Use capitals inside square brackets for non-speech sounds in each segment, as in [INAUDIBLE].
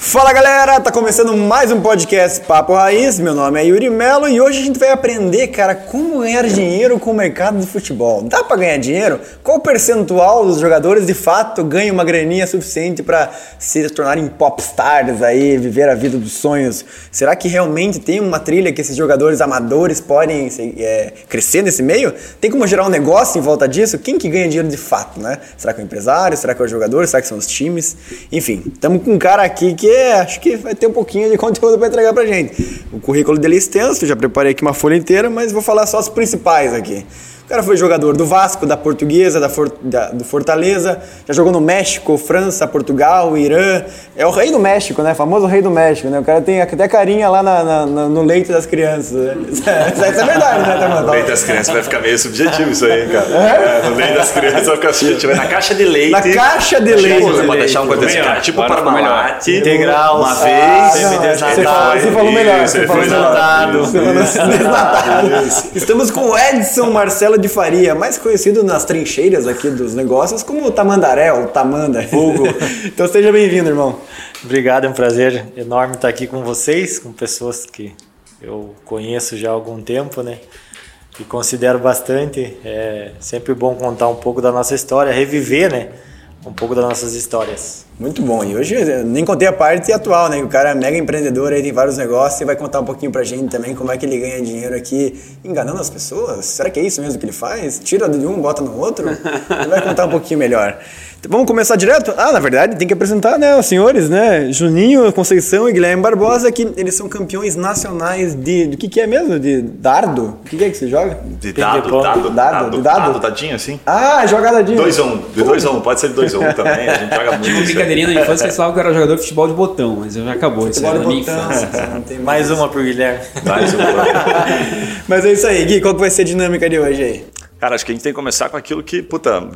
Fala galera, tá começando mais um podcast Papo Raiz. Meu nome é Yuri Melo e hoje a gente vai aprender, cara, como ganhar dinheiro com o mercado de futebol. Dá para ganhar dinheiro? Qual percentual dos jogadores de fato ganham uma graninha suficiente para se tornarem popstars aí, viver a vida dos sonhos? Será que realmente tem uma trilha que esses jogadores amadores podem é, crescer nesse meio? Tem como gerar um negócio em volta disso? Quem que ganha dinheiro de fato, né? Será que é o empresário? Será que é o jogador? Será que são os times? Enfim, estamos com um cara aqui que acho que vai ter um pouquinho de [LAUGHS] conteúdo para entregar para gente. O currículo dele é extenso, já preparei aqui uma folha inteira, mas vou falar só os principais aqui. O cara foi jogador do Vasco, da Portuguesa, da, For, da, do Fortaleza, já jogou no México, França, Portugal, Irã. É o rei do México, né? O famoso rei do México, né? O cara tem até carinha lá na, na, no leito das crianças. Né? [LAUGHS] Isso, é, isso é verdade, né, Tamando? No leito das crianças vai ficar meio subjetivo isso aí, cara. É? É, no leito das crianças vai ficar subjetivo. Na caixa de leite. Na caixa de leite. Você pode deixar um coisa desse cara, tipo Parmalat. Integral. Uma vez. Você falou melhor. Você falou desnatado. Estamos com o Edson Marcelo de Faria, mais conhecido nas trincheiras aqui dos negócios como o Tamandaré, ou Tamanda. Hugo. [LAUGHS] então seja bem-vindo, irmão. Obrigado, é um prazer enorme estar aqui com vocês, com pessoas que eu conheço já há algum tempo, né? E considero bastante. É sempre bom contar um pouco da nossa história, reviver, né? Um pouco das nossas histórias. Muito bom. E hoje nem contei a parte atual, né? O cara é mega empreendedor aí, tem vários negócios e vai contar um pouquinho pra gente também como é que ele ganha dinheiro aqui enganando as pessoas. Será que é isso mesmo que ele faz? Tira de um, bota no outro? Ele vai contar um pouquinho melhor. Vamos começar direto? Ah, na verdade, tem que apresentar, né, os senhores, né? Juninho, Conceição e Guilherme Barbosa, que eles são campeões nacionais de. Do que, que é mesmo? De dardo? O que, que é que você joga? De dado, dado, dado, dado, de dado. Dado, dadinho assim? Ah, joga dadinho. 2 a 1 um. De 2 a 1 um. pode ser de 2 a 1 um [LAUGHS] também. A gente joga muito. Tipo, brincadeirinha na infância falavam que eu era jogador de futebol de botão, mas já acabou isso Futebol aí de na minha botão, infância. você [LAUGHS] não tem mais. Mais uma pro Guilherme. Mais um. [LAUGHS] Mas é isso aí, Gui, qual que vai ser a dinâmica de hoje aí? Cara, acho que a gente tem que começar com aquilo que, puta,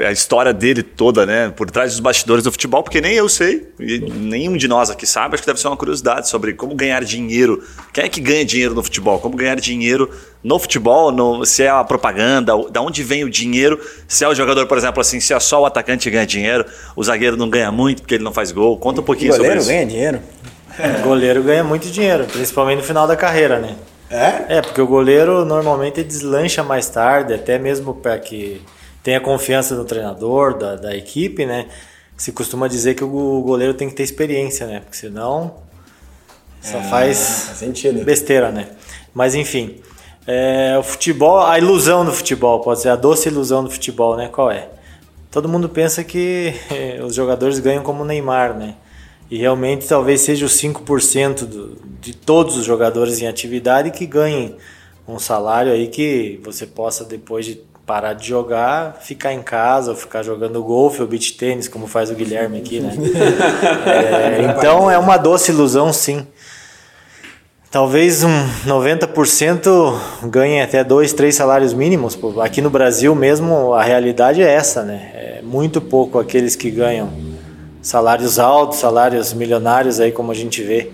é a história dele toda, né? Por trás dos bastidores do futebol, porque nem eu sei, e nenhum de nós aqui sabe, acho que deve ser uma curiosidade sobre como ganhar dinheiro. Quem é que ganha dinheiro no futebol? Como ganhar dinheiro no futebol? No, se é a propaganda, da onde vem o dinheiro? Se é o jogador, por exemplo, assim, se é só o atacante que ganha dinheiro, o zagueiro não ganha muito porque ele não faz gol. Conta um pouquinho Goleiro sobre isso. ganha dinheiro. O [LAUGHS] goleiro ganha muito dinheiro, principalmente no final da carreira, né? É? É, porque o goleiro normalmente deslancha mais tarde, até mesmo para que tenha confiança no treinador, da, da equipe, né? Se costuma dizer que o goleiro tem que ter experiência, né? Porque senão só faz Faz besteira, né? Mas enfim, é, o futebol, a ilusão do futebol, pode ser a doce ilusão do futebol, né? Qual é? Todo mundo pensa que [LAUGHS] os jogadores ganham como o Neymar, né? E realmente talvez seja os 5% do, de todos os jogadores em atividade que ganhem um salário aí que você possa, depois de parar de jogar, ficar em casa ou ficar jogando golfe ou beach tênis, como faz o Guilherme aqui, né? [LAUGHS] É, então é uma doce ilusão, sim. Talvez um 90% ganhe até dois, três salários mínimos. Aqui no Brasil mesmo a realidade é essa, né? É muito pouco aqueles que ganham salários altos, salários milionários aí como a gente vê.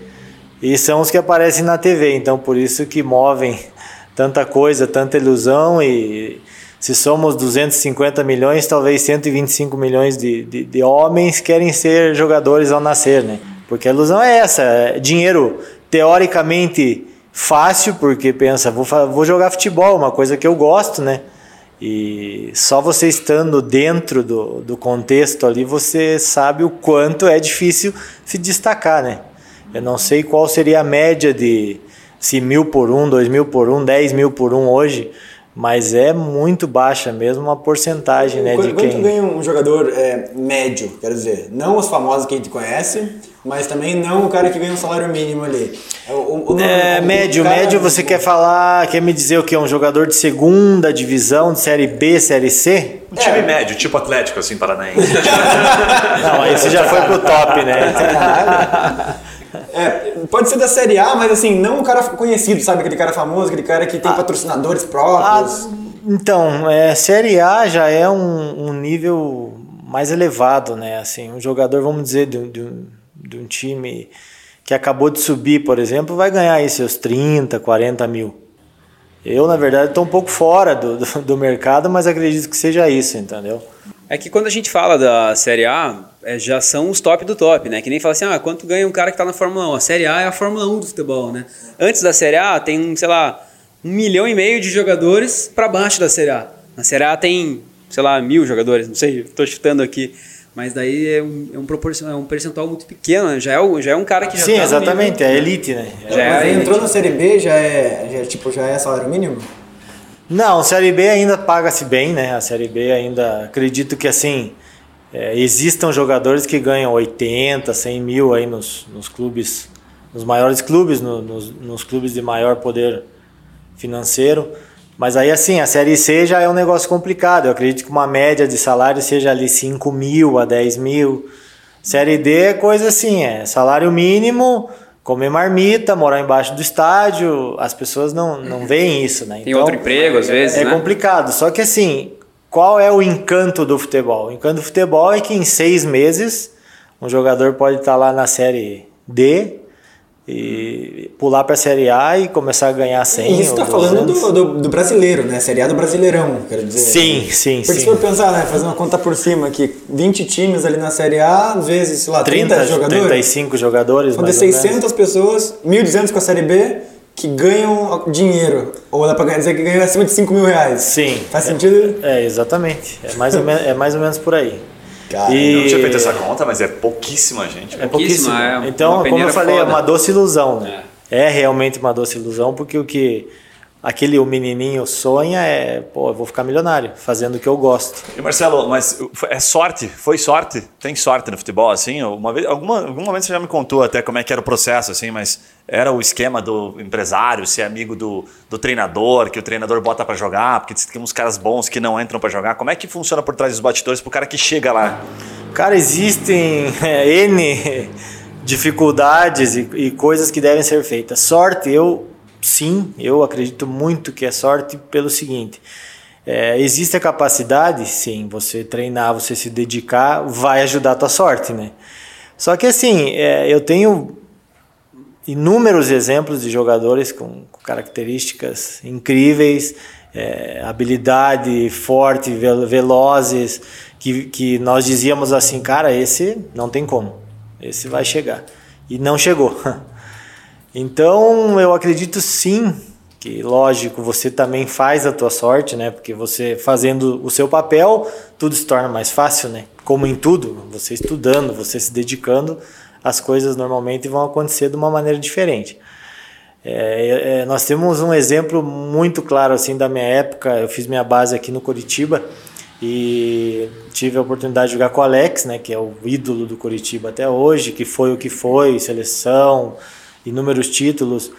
E são os que aparecem na TV, então por isso que movem tanta coisa, tanta ilusão e se somos 250 milhões, talvez 125 milhões de, de, de homens querem ser jogadores ao nascer, né? Porque a ilusão é essa, é dinheiro teoricamente fácil, porque pensa, vou, vou jogar futebol, uma coisa que eu gosto, né? E só você estando dentro do, do contexto ali, você sabe o quanto é difícil se destacar, né? Eu não sei qual seria a média de se mil por um, dois mil por um, dez mil por um hoje, mas é muito baixa mesmo a porcentagem, né? Quanto, De quanto quem... ganha um jogador é, médio, quero dizer? Não os famosos que a gente conhece, mas também não o cara que ganha um salário mínimo ali. É, o, o- É, o- o médio, cara- médio você quer falar, quer me dizer o que? Um jogador de segunda divisão, de série B, série C? Um time médio, tipo Atlético, assim, paranaense. [LAUGHS] Não, aí você já foi pro top, né? [LAUGHS] É, pode ser da Série A, mas assim, não um cara conhecido, sabe? Aquele cara famoso, aquele cara que tem patrocinadores próprios. Ah, então, é, Série A já é um, um nível mais elevado, né? Assim, um jogador, vamos dizer, de, de um, de um time que acabou de subir, por exemplo, vai ganhar aí seus 30, 40 mil. Eu, na verdade, estou um pouco fora do, do, do, mercado, mas acredito que seja isso, entendeu? É que quando a gente fala da Série A, é, já são os top do top, né? Que nem fala assim, ah, quanto ganha um cara que está na Fórmula 1? A Série A é a Fórmula 1 do futebol, né? Antes da Série A, tem, sei lá, um milhão e meio de jogadores para baixo da Série A. Na Série A tem, sei lá, mil jogadores, não sei, estou chutando aqui. Mas daí é um, é um, proporcional, é um percentual muito pequeno, né? já, é, já é um cara que já Sim, tá exatamente, é elite, né? Já é Mas entrou na Série B, já é, já, tipo, já é salário mínimo? Não, a Série B ainda paga-se bem, né? A Série B ainda, acredito que assim, é, existam jogadores que ganham 80, 100 mil aí nos, nos clubes, nos maiores clubes, no, nos, nos clubes de maior poder financeiro. Mas aí assim, a Série C já é um negócio complicado. Eu acredito que uma média de salário seja ali 5 mil a 10 mil. Série D é coisa assim, é salário mínimo, comer marmita, morar embaixo do estádio. As pessoas não, não veem isso, né? Tem então, outro emprego às vezes, É né? complicado. Só que assim, qual é o encanto do futebol? O encanto do futebol é que em seis meses um jogador pode estar lá na Série D e pular para a Série A e começar a ganhar 100 E isso está falando do, do, do, brasileiro, né? Série A do Brasileirão, quero dizer. Sim, sim, Porque sim. se for pensar, né? Fazer uma conta por cima aqui, 20 times ali na Série A, às vezes, sei lá, 30, 30 jogadores. 35 jogadores, de 600 pessoas, 1.200 com a Série B, que ganham dinheiro. Ou dá para dizer que ganham acima de 5 mil reais. Sim. Faz sentido? É, é exatamente. É mais, ou é mais ou menos por aí. Cara, e... Eu não tinha feito essa conta, mas é pouquíssima gente. É pouquíssima. É então, como eu falei, foda. é uma doce ilusão, né? É é realmente uma doce ilusão, porque o que aquele o menininho sonha é, pô, eu vou ficar milionário fazendo o que eu gosto. E Marcelo, mas é sorte? Foi sorte? Tem sorte no futebol assim? Uma vez, alguma, algum momento você já me contou até como é que era o processo assim, mas era o esquema do empresário ser amigo do, do treinador, que o treinador bota para jogar, porque tem uns caras bons que não entram para jogar. Como é que funciona por trás dos bastidores pro cara que chega lá? Cara, existem [LAUGHS] é, N dificuldades e, e coisas que devem ser feitas. Sorte, eu sim, eu acredito muito que é sorte pelo seguinte. É, existe a capacidade, sim, você treinar, você se dedicar, vai ajudar a tua sorte, né? Só que assim, é, eu tenho inúmeros exemplos de jogadores com, com características incríveis, é, habilidade forte, velozes, que, que nós dizíamos assim, cara, esse não tem como. Esse vai chegar. E não chegou. [LAUGHS] Então eu acredito sim que, lógico, você também faz a tua sorte, né? Porque você fazendo o seu papel, tudo se torna mais fácil, né? Como em tudo, você estudando, você se dedicando, as coisas normalmente vão acontecer de uma maneira diferente. É, é, nós temos um exemplo muito claro assim da minha época. Eu fiz minha base aqui no Curitiba e tive a oportunidade de jogar com o Alex, né, que é o ídolo do Curitiba até hoje, que foi o que foi, seleção, inúmeros títulos.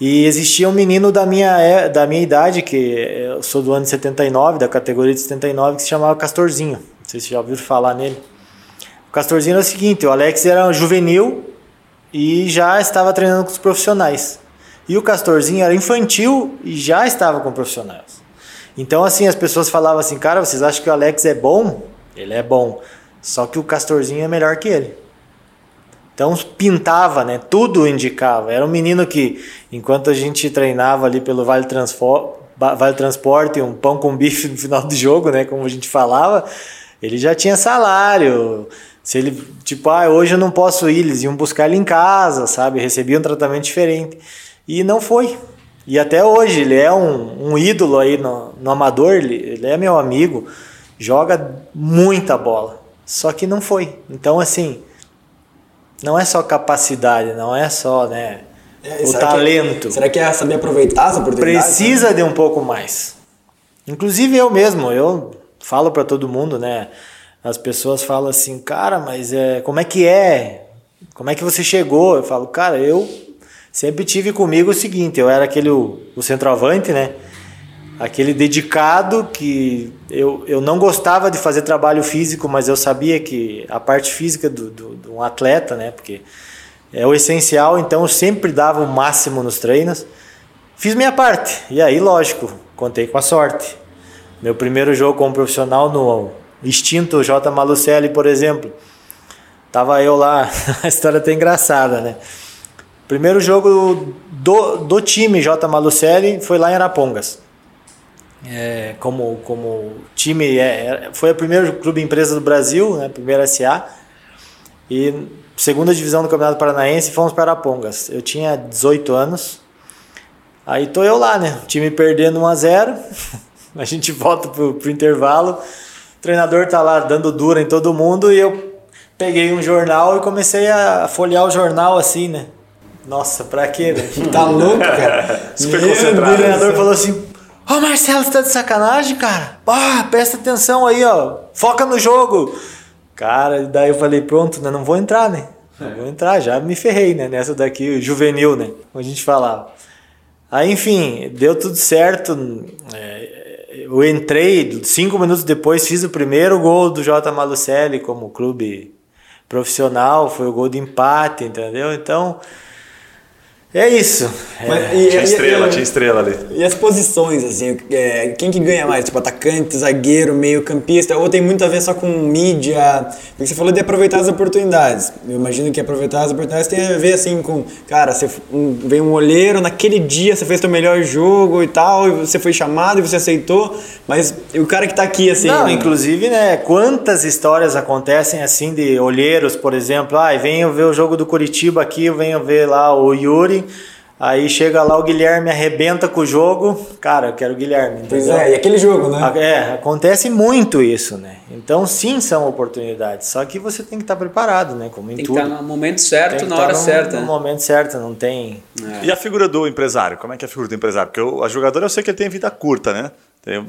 E existia um menino da minha, é, da minha idade, que eu sou do ano de 79, da categoria de 79, que se chamava Castorzinho. Não sei se já ouviram falar nele. O Castorzinho era o seguinte, o Alex era um juvenil e já estava treinando com os profissionais. E o Castorzinho era infantil e já estava com profissionais. Então, assim, as pessoas falavam assim, cara, vocês acham que o Alex é bom? Ele é bom. Só que o Castorzinho é melhor que ele. Então pintava, né? Tudo indicava. Era um menino que, enquanto a gente treinava ali pelo Vale, Transfor vale Transporte, um pão com bife no final do jogo, né? Como a gente falava, ele já tinha salário. Se ele, tipo, ah, hoje eu não posso ir, eles iam buscar ele em casa, sabe? Recebia um tratamento diferente. E não foi. E até hoje ele é um, um ídolo aí no, no amador, ele, ele é meu amigo, joga muita bola. Só que não foi. Então, assim, não é só capacidade, não é só né, é, o talento. Que, será que é saber aproveitar essa oportunidade? Precisa de um pouco mais. Inclusive eu mesmo, eu falo para todo mundo, né? As pessoas falam assim, cara, mas é, como é que é? Como é que você chegou? Eu falo, cara, eu sempre tive comigo o seguinte, eu era aquele o, o centroavante, né? Aquele dedicado que eu, eu não gostava de fazer trabalho físico, mas eu sabia que a parte física do, do, de um atleta, né? Porque é o essencial, então eu sempre dava o máximo nos treinos. Fiz minha parte, e aí, lógico, contei com a sorte. Meu primeiro jogo como profissional no extinto J. Malucelli, por exemplo, Tava eu lá, [LAUGHS] a história tá engraçada, né? Primeiro jogo do, do time J. Malucelli foi lá em Arapongas. É, como, como time, é, foi o primeiro clube empresa do Brasil, né, primeira SA, e segunda divisão do Campeonato Paranaense fomos para Arapongas. Eu tinha 18 anos, aí tô eu lá, né, time perdendo 1 a 0 [LAUGHS] a gente volta pro, pro intervalo, o treinador tá lá dando dura em todo mundo e eu peguei um jornal e comecei a folhear o jornal assim, né, nossa, pra quê, né? Tá louco, cara? [LAUGHS] Super concentrado. O treinador falou assim: Ô Marcelo, você tá de sacanagem, cara? Ah, presta atenção aí, ó. Foca no jogo. Cara, daí eu falei: pronto, né? Não vou entrar, né? Não vou entrar, já me ferrei, né? Nessa daqui, juvenil, né? Como a gente falava. Aí, enfim, deu tudo certo. É, eu entrei, cinco minutos depois, fiz o primeiro gol do J. Malucelli como clube profissional. Foi o gol de empate, entendeu? Então. É isso. Mas, e- Tinha e- estrela, e- tinha estrela ali. E as posições, assim, é, quem que ganha mais? Tipo, atacante, zagueiro, meio campista? Ou tem muito a ver só com mídia? Porque você falou de aproveitar as oportunidades. Eu imagino que aproveitar as oportunidades tem a ver, assim, com... Cara, você, vem um olheiro, naquele dia você fez seu melhor jogo e tal, e você foi chamado e você aceitou, mas o cara que tá aqui, assim... Não, inclusive, né? Quantas histórias acontecem assim de olheiros, por exemplo, ah, venho ver o jogo do Curitiba aqui, venho ver lá o Yuri, aí chega lá o Guilherme arrebenta com o jogo, cara, eu quero o Guilherme. Pois entendeu? é, e aquele jogo, né? É, acontece muito isso, né? Então, sim, são oportunidades. Só que você tem que estar preparado, né? Como em Tem que tudo. estar no momento certo, que na hora no, certa. No né? momento certo, não tem. E a figura do empresário? Como é que é a figura do empresário? Porque o, a jogadora eu sei que ele tem vida curta, né?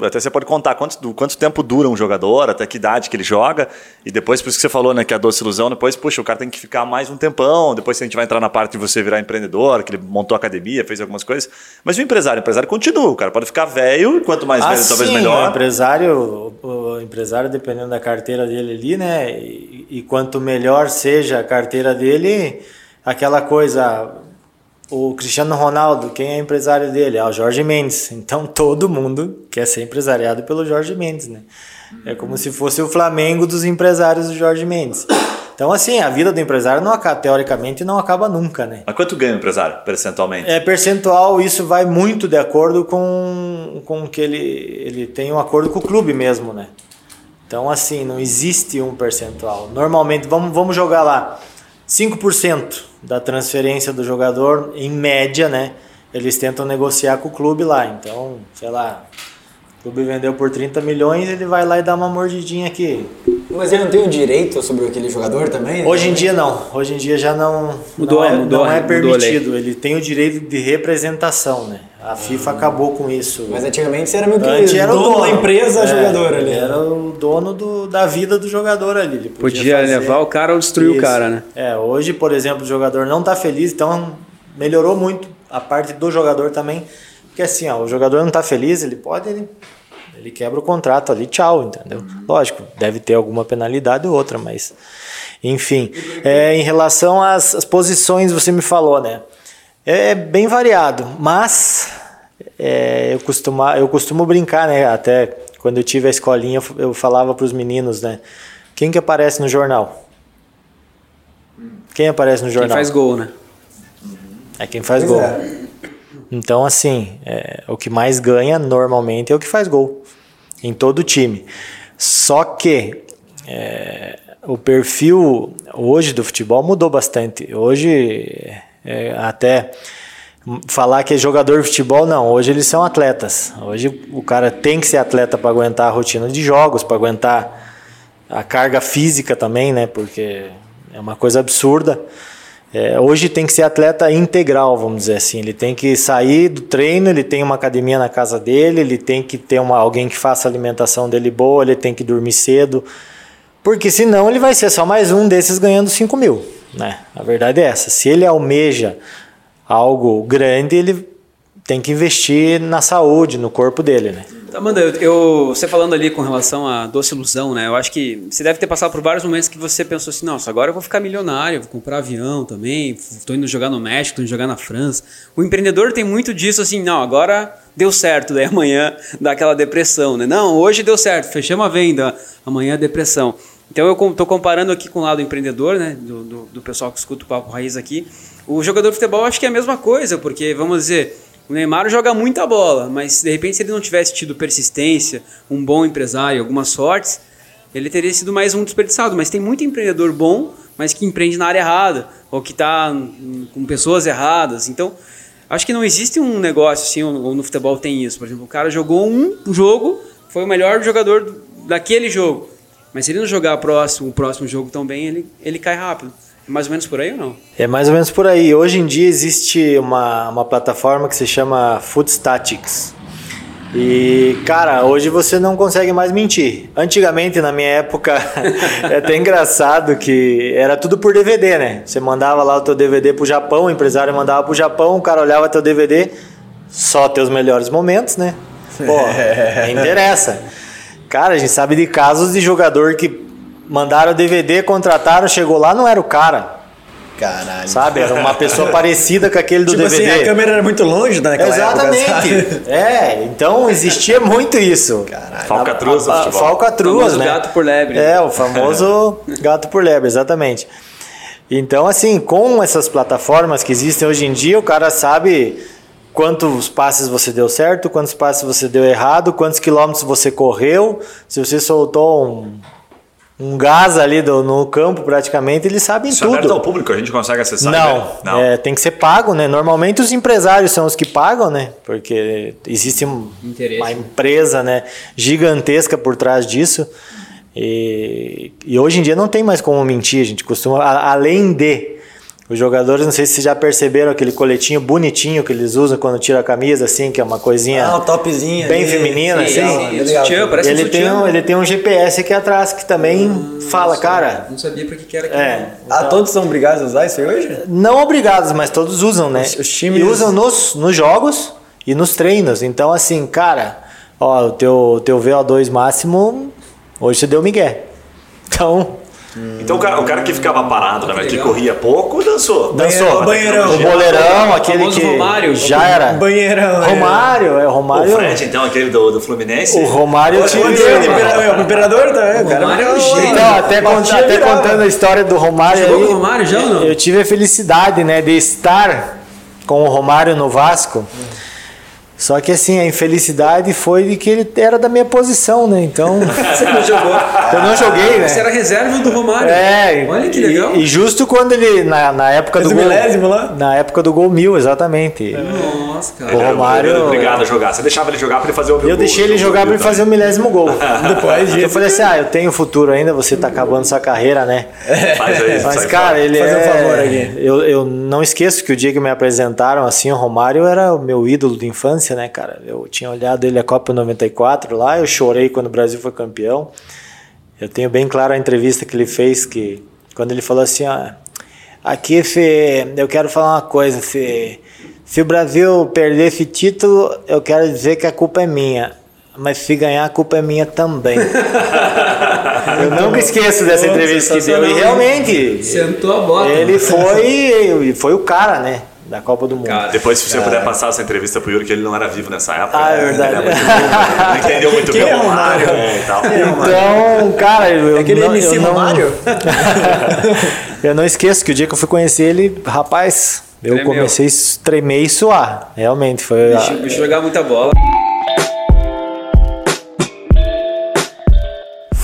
Até você pode contar quanto, quanto tempo dura um jogador, até que idade que ele joga. E depois, por isso que você falou, né, que a doce ilusão, depois, puxa, o cara tem que ficar mais um tempão. Depois a gente vai entrar na parte de você virar empreendedor, que ele montou academia, fez algumas coisas. Mas o empresário, o empresário continua. O cara pode ficar velho, e quanto mais velho, talvez sim, O melhor. empresário, o empresário, dependendo da carteira dele ali, né? E, e quanto melhor seja a carteira dele, aquela coisa. O Cristiano Ronaldo, quem é empresário dele? É o Jorge Mendes. Então todo mundo quer ser empresariado pelo Jorge Mendes, né? É como se fosse o Flamengo dos empresários do Jorge Mendes. Então, assim, a vida do empresário não acaba, teoricamente não acaba nunca, né? Mas quanto ganha o empresário, percentualmente? É percentual, isso vai muito de acordo com, com que ele, ele tem um acordo com o clube mesmo, né? Então, assim, não existe um percentual. Normalmente, vamos, vamos jogar lá, 5% da transferência do jogador, em média, né? Eles tentam negociar com o clube lá. Então, sei lá, o clube vendeu por 30 milhões, ele vai lá e dá uma mordidinha aqui. Mas ele não tem o direito sobre aquele jogador também? Hoje em dia não. Hoje em dia já não, Mudou, não, é, mudou, não é mudou permitido. Ele tem o direito de representação, né? A FIFA acabou com isso. Mas antigamente você era meio que Antes era o dono, dono da empresa, É, jogador ali. Era o dono do, da vida do jogador ali. Ele podia, Podia fazer- levar o cara ou destruir o Isso. cara, né? É, hoje, por exemplo, o jogador não tá feliz, então melhorou muito a parte do jogador também. Porque assim, ó, o jogador não tá feliz, ele pode. Ele, ele quebra o contrato ali, tchau, entendeu? Lógico, deve ter alguma penalidade ou outra, mas. Enfim. É, em relação às, às posições, você me falou, né? É bem variado, mas é, eu, costuma, eu costumo brincar, né? Até quando eu tive a escolinha, eu falava para os meninos, né? Quem que aparece no jornal? Quem aparece no Quem jornal? faz gol, né? É quem faz Pois gol. é. Então, assim, é, o que mais ganha normalmente é o que faz gol em todo time. Só que é, o perfil hoje do futebol mudou bastante. Hoje, é, até falar que é jogador de futebol, não. Hoje eles são atletas. Hoje o cara tem que ser atleta para aguentar a rotina de jogos, para aguentar a carga física também, né? Porque é uma coisa absurda. É, hoje tem que ser atleta integral, vamos dizer assim. Ele tem que sair do treino, ele tem uma academia na casa dele, ele tem que ter uma, alguém que faça a alimentação dele boa, ele tem que dormir cedo. Porque senão ele vai ser só mais um desses ganhando 5 mil. Né? A verdade é essa. Se ele almeja algo grande, ele tem que investir na saúde, no corpo dele. Né? Amanda, eu, eu- você falando ali com relação à doce ilusão, né? Eu acho que você deve ter passado por vários momentos que você pensou assim, nossa, agora eu vou ficar milionário, vou comprar avião também, estou indo jogar no México, estou indo jogar na França. O empreendedor tem muito disso assim, não, agora deu certo, daí amanhã dá aquela depressão, né? Não, hoje deu certo, fechamos a venda, amanhã é depressão. Então eu estou comparando aqui com o lado empreendedor, né, do, do, do, pessoal que escuta o Papo Raiz aqui. O jogador de futebol acho que é a mesma coisa, porque vamos dizer, o Neymar joga muita bola, mas de repente se ele não tivesse tido persistência, um bom empresário, algumas sortes, ele teria sido mais um desperdiçado. Mas tem muito empreendedor bom, mas que empreende na área errada, ou que está com pessoas erradas. Então, acho que não existe um negócio assim, ou no futebol tem isso. Por exemplo, o cara jogou um jogo, foi o melhor jogador daquele jogo. Mas se ele não jogar próximo, o próximo jogo tão bem, ele, ele cai rápido. É mais ou menos por aí ou não? É mais ou menos por aí. Hoje em dia existe uma, uma plataforma que se chama Foodstatics. E, cara, hoje você não consegue mais mentir. Antigamente, na minha época, [LAUGHS] é até engraçado que era tudo por DVD, né? Você mandava lá o teu DVD pro Japão, o empresário mandava pro Japão, o cara olhava teu DVD, só teus melhores momentos, né? Pô, [LAUGHS] interessa. Cara, a gente sabe de casos de jogador que mandaram DVD, contrataram, chegou lá, não era o cara. Caralho. Sabe? Era uma pessoa [LAUGHS] parecida com aquele do tipo DVD. Assim, a câmera era muito longe naquela Exatamente. Época, [LAUGHS] é, então existia muito isso. Caralho. Falcatruas do futebol. Falcatruas, né? gato por lebre. É, o famoso [LAUGHS] gato por lebre, exatamente. Então, assim, com essas plataformas que existem hoje em dia, o cara sabe quantos passes você deu certo, quantos passes você deu errado, quantos quilômetros você correu, se você soltou um, um gás ali do, no campo praticamente, eles sabem Isso tudo. é aberto ao público, a gente consegue acessar? Não, né? não. é, tem que ser pago, né? Normalmente os empresários são os que pagam, né? Porque existe Interesse. uma empresa, né, gigantesca por trás disso. E, e hoje em dia não tem mais como mentir, a gente costuma, a- além de os jogadores, não sei se vocês já perceberam aquele coletinho bonitinho que eles usam quando tira a camisa, assim, que é uma coisinha Ah, o topzinho bem ali. feminina, Sim, assim. sim, legal. sutiã, parece um Ele tem, um, ele tem um GPS aqui atrás que também fala, cara, Não sabia pra que, que era aquilo. é, Ah, todos são obrigados a usar isso aí hoje? não obrigados, mas todos usam, né? Os- os times- E usam nos, nos jogos e nos treinos. Então, assim, cara, ó, o teu, teu VO2 máximo, hoje você deu migué. Então, Então o cara, o cara que ficava parado, né, que legal. corria pouco, dançou. dançou. o banheirão. O boleirão, aquele que Romário. já era. Banheirão. né? Romário, é o O Romário. Fred, então, aquele do, do Fluminense. O Romário O tive- imperador, o imperador, o imperador também, o cara. Romário é virou- gênio. Então, até, cont- até contando a história do Romário Jogou aí, com o Romário já ou não? Eu tive a felicidade, né, de estar com o Romário no Vasco. Só que assim, a infelicidade foi de que ele era da minha posição, né? Então, [LAUGHS] Você não jogou. eu não joguei, né? Você era reserva do Romário. É, Olha que e- legal. E, justo quando ele, na, na época Fez do o gol, milésimo lá? Na época do gol mil, exatamente. Nossa, cara. O Romário- ele obrigado a jogar. Você deixava ele jogar pra ele fazer o Eu deixei ele jogar pra ele fazer o milésimo gol. [LAUGHS] Depois Eu falei assim, ah, eu tenho futuro ainda, você tá acabando sua carreira, né? Faz aí, Mas, cara, fora. ele Fazer um é... favor aqui. Eu, eu não esqueço que o dia que me apresentaram, assim, o Romário era o meu ídolo de infância, né, cara? Eu tinha olhado ele a Copa 94 lá, eu chorei quando o Brasil foi campeão. Eu tenho bem claro a entrevista que ele fez, que quando ele falou assim, ó, aqui, Fê, eu quero falar uma coisa, Fê. Se o Brasil perder esse título, eu quero dizer que a culpa é minha. Mas se ganhar, a culpa é minha também. [LAUGHS] eu nunca esqueço dessa entrevista que deu. E realmente, Sentou a bota. ele foi, foi o cara, né? Da Copa do Mundo. Cara, Depois, se você puder passar essa entrevista pro Yuri, que ele não era vivo nessa época. Ah, é né? verdade. Ele muito novo, não entendeu muito bem é o Romário Romário? é, e tal. Então, cara, eu, Aquele não, MC eu não, Romário? [LAUGHS] eu não esqueço que o dia que eu fui conhecer ele, rapaz, eu Tremeu. comecei a tremer e suar. Realmente, foi. O bicho, o bicho jogava muita bola.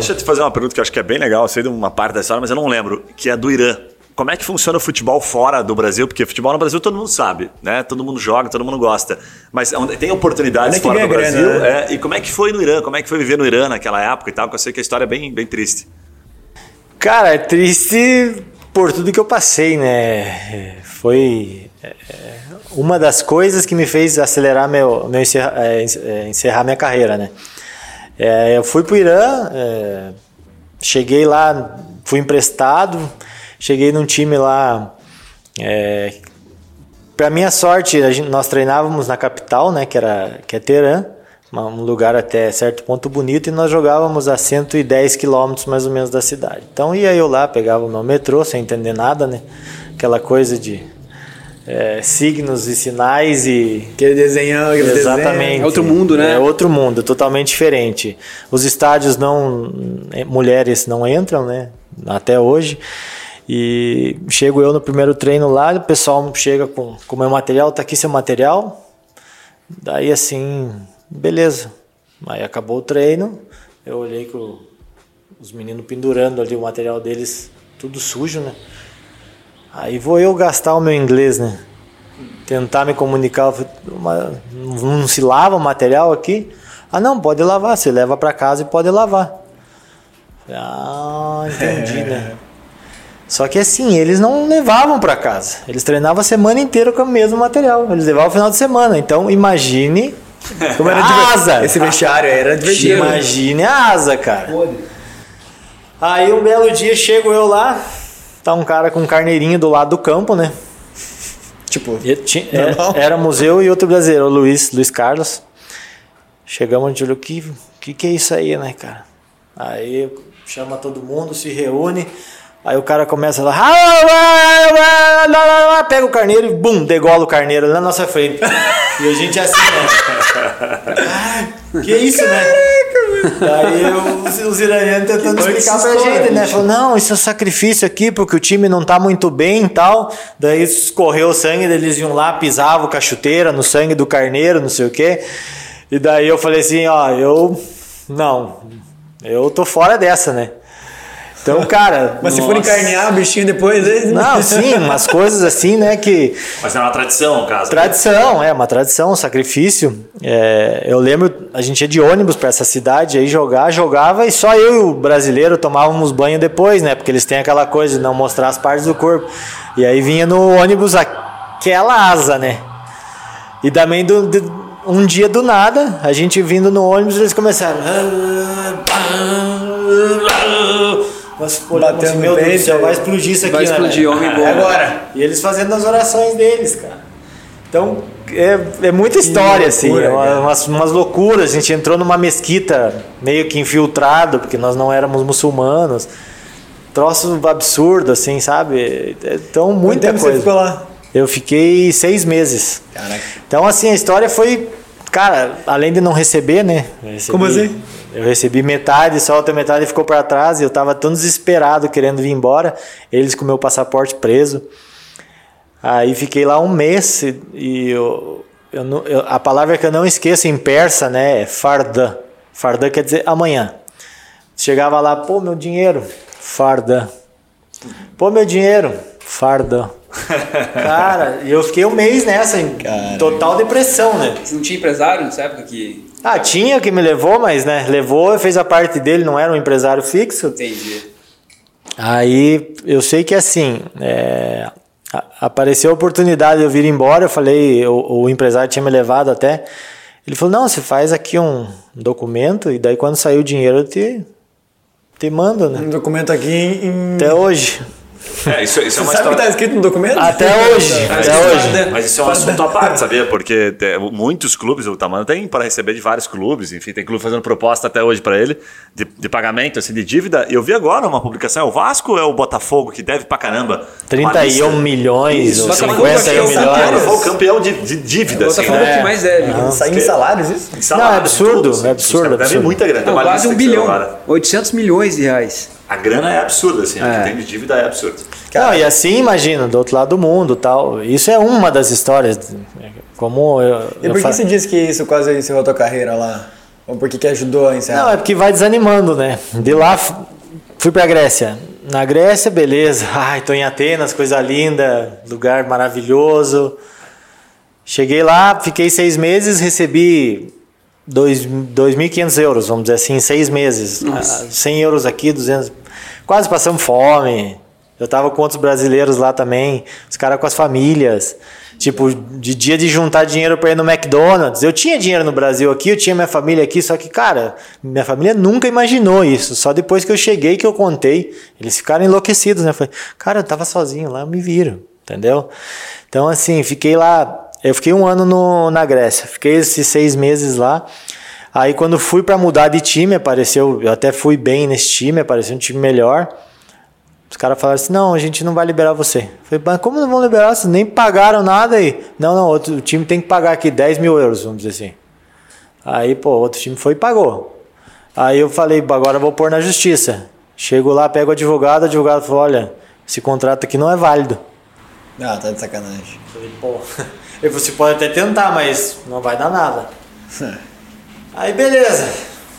Deixa eu te fazer uma pergunta que eu acho que é bem legal. Eu sei de uma parte da história, mas eu não lembro. Que é do Irã. Como é que funciona o futebol fora do Brasil? Porque futebol no Brasil todo mundo sabe, né? Todo mundo joga, todo mundo gosta. Mas onde- tem oportunidades é fora do ganha Brasil. grana, é, e como é que foi no Irã? Como é que foi viver no Irã naquela época e tal? Que eu sei que a história é bem, bem triste. Cara, é triste por tudo que eu passei, né? Foi é, uma das coisas que me fez acelerar meu, meu é, é, encerrar minha carreira, né? É, eu fui pro Irã, é, cheguei lá fui emprestado, cheguei num time lá. É, para minha sorte, gente, nós treinávamos na capital, né, que era que é Teherã, um lugar até certo ponto bonito, e nós jogávamos a 110 quilômetros mais ou menos da cidade. Então ia eu lá, pegava o meu metrô sem entender nada, né, aquela coisa de é, signos e sinais e aquele desenhão, aquele exatamente desenho. é outro mundo, né? É outro mundo, totalmente diferente. Os estádios não é, mulheres não entram, né? Até hoje. E chego eu no primeiro treino lá, o pessoal chega com o meu material, tá aqui seu material. Daí assim, beleza. Aí acabou o treino, eu olhei com os meninos pendurando ali o material deles, tudo sujo, né? Aí vou eu gastar o meu inglês, né? Tentar me comunicar, uma, não se lava o material aqui? Ah, não, pode lavar, você leva para casa e pode lavar. Ah, entendi, né? [LAUGHS] Só que assim, eles não levavam para casa. Eles treinavam a semana inteira com o mesmo material. Eles levavam o final de semana. Então, imagine [LAUGHS] como era a asa. Esse vestiário era divertido. Imagine a asa, cara. Aí um belo dia chego eu lá, tá um cara com um carneirinho do lado do campo, né? Tipo, tinha, é, era museu e outro brasileiro, o Luiz, Luiz Carlos. Chegamos, a gente olhou, que, que que é isso aí, né, cara? Aí chama todo mundo, se reúne. Aí o cara começa lá, pega o carneiro e bum, degola o carneiro na nossa frente. E a gente assim, né? [LAUGHS] que isso, né? Daí os, os iranianos tentando explicar pra gente, né? Falou, não, isso é sacrifício aqui, porque o time não tá muito bem e tal. Daí escorreu o sangue, eles iam lá, pisavam com a chuteira no sangue do carneiro, não sei o quê. E daí eu falei assim, ó, eu. Não, eu tô fora dessa, né? Então, [LAUGHS] cara. Mas nossa. se for encarnear o bichinho depois. Aí... Não, [LAUGHS] sim, umas coisas assim, né? Que. Mas é uma tradição, no caso. Tradição, é, uma tradição, um sacrifício. É, eu lembro, a gente ia de ônibus para essa cidade aí jogar, jogava e só eu e o brasileiro tomávamos banho depois, né? Porque eles têm aquela coisa de não mostrar as partes do corpo. E aí vinha no ônibus aquela asa, né? E também do, do um dia do nada, a gente vindo no ônibus, eles começaram. Nós olhamos assim, meu Deus do céu, vai explodir isso aqui, Vai explodir, né? homem bom. Agora. E eles fazendo as orações deles, cara. Então, é, é muita história, assim, loucura, assim, é umas, umas loucuras. A gente entrou numa mesquita meio que infiltrado, porque nós não éramos muçulmanos. Troço absurdo, assim, sabe? Então, muita Quanto tempo coisa. Você ficou lá? Eu fiquei seis meses. Caraca. Então, assim, a história foi. Cara, além de não receber, né? Recebi, Como assim? Eu recebi metade, só a outra metade ficou para trás e eu tava tão desesperado querendo vir embora. Eles com meu passaporte preso. Aí fiquei lá um mês e, e eu, eu, eu, a palavra que eu não esqueço em persa, né, é farda. Farda quer dizer amanhã. Chegava lá, pô, meu dinheiro, farda. Pô, meu dinheiro, farda. [LAUGHS] Cara, e eu fiquei um mês nessa, em Caramba. total depressão, né? Você não tinha empresário nessa época que. Ah, tinha que me levou, mas né, levou, fez a parte dele, não era um empresário fixo. Entendi. Aí eu sei que assim, é, apareceu a oportunidade de eu vir embora, eu falei, o, o empresário tinha me levado até. Ele falou, não, você faz aqui um documento e daí quando sair o dinheiro eu te, te mando, né? Um documento aqui em. Até hoje. É, isso, isso é uma sabe o que história. tá escrito no documento? Até hoje. Mas Até isso- hoje. Mas isso é um assunto à parte, sabia? Porque tem muitos clubes, o Tamano tem para receber de vários clubes, enfim, tem clube fazendo proposta até hoje para ele de, de pagamento, assim, de dívida. Eu vi agora uma publicação, é o Vasco ou é o Botafogo que deve pra caramba? Uma 31 lista. milhões Isso, ou Botafogo 51 aqui é milhões. foi o campeão de, de dívida, assim, Botafogo né? é o que mais deve. Sai em salários isso? Em salário, Não, é absurdo, tudo, assim. é absurdo, absurdo. muita grana. Não, quase um saiu bilhão. agora. 800 milhões de reais. A grana é absurda, assim, o É. que tem de dívida é absurdo. Não, e assim, imagina, do outro lado do mundo tal. Isso é uma das histórias. Como eu. E eu por que fa- você disse que isso quase encerrou a tua carreira lá? Ou por que que ajudou a encerrar? Não, é porque vai desanimando, né? De lá fui pra Grécia. Na Grécia, beleza. [LAUGHS] Ai, tô em Atenas, coisa linda, lugar maravilhoso. Cheguei lá, fiquei seis meses, recebi dois- 2.500 euros, vamos dizer assim, em seis meses. Ah, 100 euros aqui, 200. Quase passamos fome. Eu tava com outros brasileiros lá também, os caras com as famílias. Tipo, de dia de juntar dinheiro para ir no McDonald's. Eu tinha dinheiro no Brasil aqui, eu tinha minha família aqui, só que, cara, minha família nunca imaginou isso. Só depois que eu cheguei que eu contei, eles ficaram enlouquecidos, né? Falei, cara, eu tava sozinho lá, me viro, entendeu? Então, assim, fiquei lá. Eu fiquei um ano no, na Grécia, fiquei esses seis meses lá. Aí, quando fui para mudar de time, apareceu, eu até fui bem nesse time, apareceu um time melhor. Os caras falaram assim: não, a gente não vai liberar você. Eu falei, mas como não vão liberar? Vocês nem pagaram nada aí. Não, não, outro, o time tem que pagar aqui 10 mil euros, vamos dizer assim. Aí, pô, outro time foi e pagou. Aí eu falei, agora eu vou pôr na justiça. Chego lá, pego o advogado, o advogado falou: olha, esse contrato aqui não é válido. Ah, tá de sacanagem. Eu falei, pô, [LAUGHS] você pode até tentar, mas não vai dar nada. [LAUGHS] Aí beleza.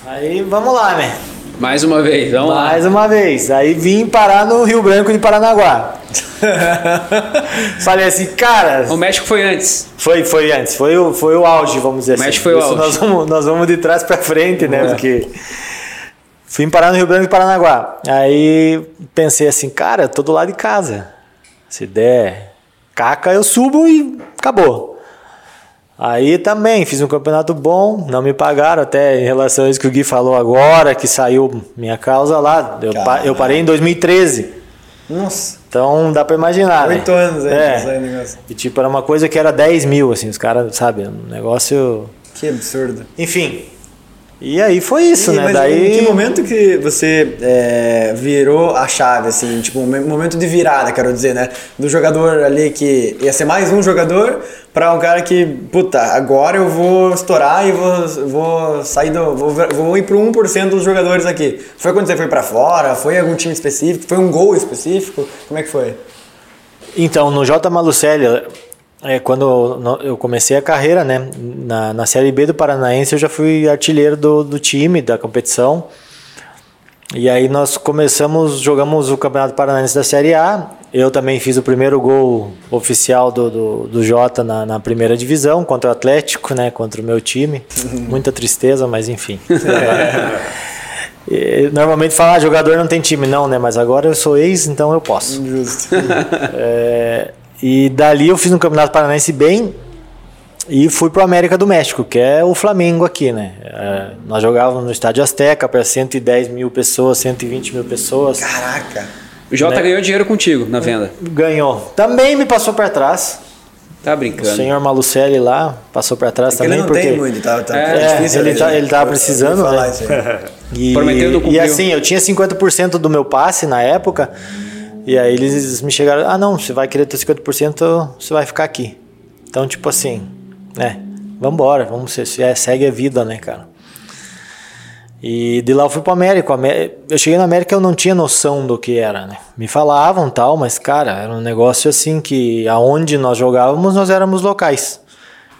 Aí vamos lá, né? Mais uma vez, vamos lá. Mais uma vez. Aí vim parar no Rio Branco de Paranaguá. [LAUGHS] Falei assim, cara. O México foi antes. Foi, foi antes. Foi o, foi o auge, vamos dizer assim. México foi o Isso auge. Nós vamos, nós vamos de trás pra frente, né? Porque. Fui parar no Rio Branco de Paranaguá. Aí pensei assim, cara, tô do lado de casa. Se der caca, eu subo e acabou. Aí também fiz um campeonato bom, não me pagaram, até em relação a isso que o Gui falou agora, que saiu minha causa lá. Eu, pa- eu parei em 2013. Nossa, Então dá pra imaginar. né? oito anos aí, É. E tipo, era uma coisa que era 10 mil, assim, os caras, sabe? Um negócio. Que absurdo. Enfim. E aí foi isso, E, né? mas Daí. em que momento que você é, virou a chave, assim, tipo, um momento de virada, quero dizer, né? Do jogador ali que ia ser mais um jogador pra um cara que, puta, agora eu vou estourar e vou, vou sair do. Vou, vou ir pro 1% dos jogadores aqui. Foi quando você foi pra fora? Foi algum time específico? Foi um gol específico? Como é que foi? Então, no J. Malucelli, é, quando eu comecei a carreira, né? Na, na Série B do Paranaense, eu já fui artilheiro do, do time, da competição. E aí nós começamos, jogamos o Campeonato Paranaense da Série A. Eu também fiz o primeiro gol oficial do, do, do Jota na, na primeira divisão, contra o Atlético, né? Contra o meu time. Muita tristeza, mas enfim. [LAUGHS] Normalmente fala, ah, jogador não tem time, não, né? Mas agora eu sou ex, então eu posso. Justo. É, e dali eu fiz um campeonato paranaense bem e fui pro América do México, que é o Flamengo aqui, né? É, nós jogávamos no Estádio Azteca para 110 mil pessoas, 120 mil pessoas. Caraca. O Jota Né? ganhou dinheiro contigo na venda. Ganhou. Também me passou para trás. Tá O brincando. senhor Malucelli lá passou para trás Porque ele também não porque tem muito, tá? tá É, é, difícil. ele né? tá- ele tava precisando, né? isso aí. [LAUGHS] E, Prometeu, não e assim, eu tinha 50% do meu passe na época. E aí eles me chegaram, ah não, você vai querer ter 50%, você vai ficar aqui. Então, tipo assim, né? Vambora, vamos ser, se é, segue a vida, né, cara? E de lá eu fui pro América. Eu cheguei na América eu não tinha noção do que era, né? Me falavam tal, mas cara, era um negócio assim que aonde nós jogávamos nós éramos locais.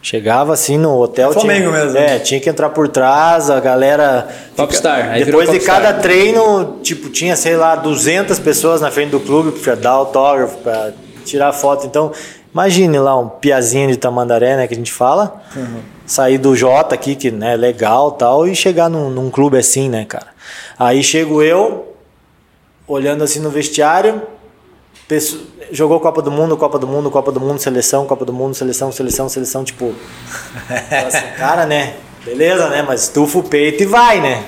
Chegava assim no hotel. Flamengo tinha, mesmo. É, tinha que entrar por trás, a galera. Popstar, aí Depois de popstar. cada treino, tipo, tinha, sei lá, 200 pessoas na frente do clube pra dar autógrafo, pra tirar foto. Então, imagine lá um piazinho de Tamandaré, né, que a gente fala. Sair do Jota aqui, que né, legal tal, e chegar num, num clube assim, né, cara. Aí chego eu, olhando assim no vestiário, pesso- jogou Copa do Mundo, Copa do Mundo, Copa do Mundo, seleção, Copa do Mundo, seleção, seleção, seleção, tipo. assim, [LAUGHS] cara, né? Beleza, né? Mas estufa o peito e vai, né?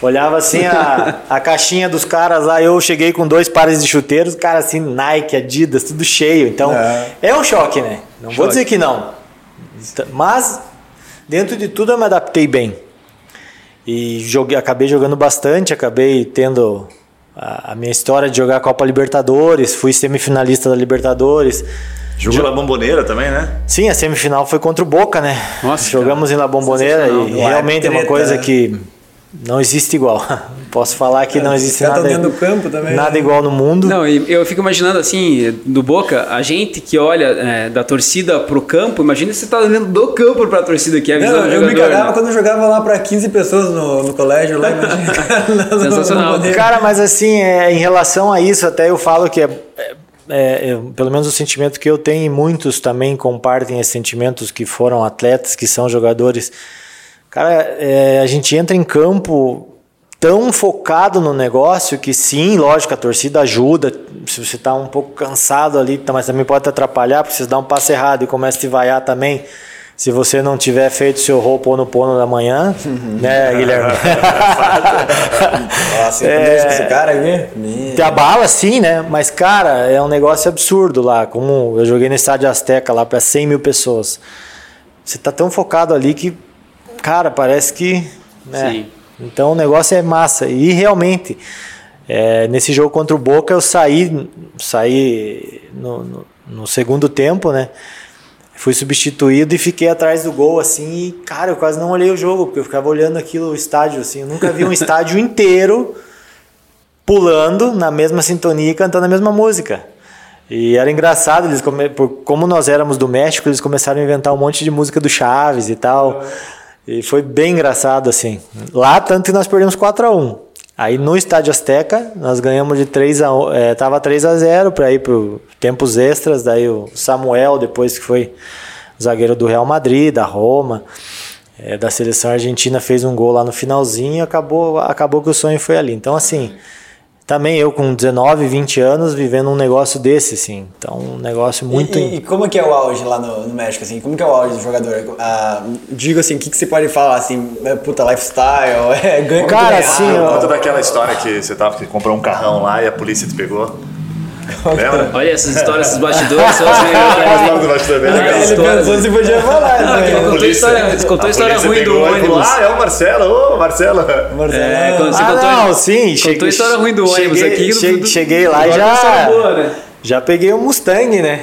Olhava assim a, a caixinha dos caras lá, eu cheguei com dois pares de chuteiros, cara assim, Nike, Adidas, tudo cheio. Então, É. é, um choque, né? Não vou Choque. dizer que não. Mas, dentro de tudo, eu me adaptei bem. E joguei, acabei jogando bastante, acabei tendo a, a minha história de jogar Copa Libertadores, fui semifinalista da Libertadores. Jogou na bomboneira também, né? Sim, a semifinal foi contra o Boca, né? Nossa, Jogamos em La Bombonera Sensacional. e realmente é uma coisa né? que não existe igual. [LAUGHS] Posso falar que não existe caras nada, tão dentro do campo também, nada né? igual no mundo. Não, e eu fico imaginando assim, do Boca, a gente que olha é, da torcida pro campo, imagina você tá olhando do campo pra torcida que é a visão Não, do eu me jogador. cagava né? quando eu jogava lá pra 15 pessoas no, no colégio. Lá, [LAUGHS] [LAUGHS] Sensacional. na bandeira. Cara, mas assim, é, em relação a isso, até eu falo que é, é- é, eu- pelo menos o sentimento que eu tenho, e muitos também compartem esses sentimentos que foram atletas, que são jogadores. Cara, é, a gente entra em campo tão focado no negócio que sim, lógico, a torcida ajuda. Se você está um pouco cansado ali, tá, mas também pode te atrapalhar, porque você dá um passo errado e começa a te vaiar também. Se você não tiver feito seu no pono da manhã, né, Guilherme? [LAUGHS] Nossa, é, esse cara aí. Te abala sim, né? Mas, cara, é um negócio absurdo lá. Como eu joguei no estádio Azteca lá para 100 mil pessoas. Você tá tão focado ali que, cara, parece que. Né? Sim. Então o negócio é massa. E realmente, é, nesse jogo contra o Boca, eu saí, saí no, no, no segundo tempo, né? fui substituído e fiquei atrás do gol, assim, e, cara, eu quase não olhei o jogo, porque eu ficava olhando aquilo, o estádio, assim, eu nunca vi um [LAUGHS] estádio inteiro pulando na mesma sintonia e cantando a mesma música. E era engraçado, eles come... como nós éramos do México, eles começaram a inventar um monte de música do Chaves e tal. E foi bem engraçado, assim. Lá, tanto que nós perdemos 4 a 1 Aí no Estádio Azteca, nós ganhamos de 3 a é, tava 3 a 0 para ir para tempos extras, daí o Samuel, depois que foi zagueiro do Real Madrid, da Roma, é, da seleção argentina, fez um gol lá no finalzinho acabou, acabou que o sonho foi ali. Então, assim, também eu com 19, 20 anos vivendo um negócio desse, assim. Então, um negócio muito. E, e como que é o auge lá no, no, México, assim? Como que é o auge do jogador? Ah, digo assim, o que, que você pode falar, assim? É, puta, lifestyle, [LAUGHS] é ganho Cara, assim. Conta daquela história que você tava, que comprou um carrão lá e a polícia te pegou. Lembra? Olha essas histórias, esses bastidores são as [LAUGHS] melhores. Ele pensou se podia falar, né? Ele contou história, contou a história ruim do ônibus. Ah, é o Marcelo, ô, Marcelo. Marcelo. É, quando você ah, contou, não, sim. Contou a história ruim do ônibus cheguei, aqui. Cheguei, cheguei lá e já... Boa, né? Já peguei o um Mustang, né?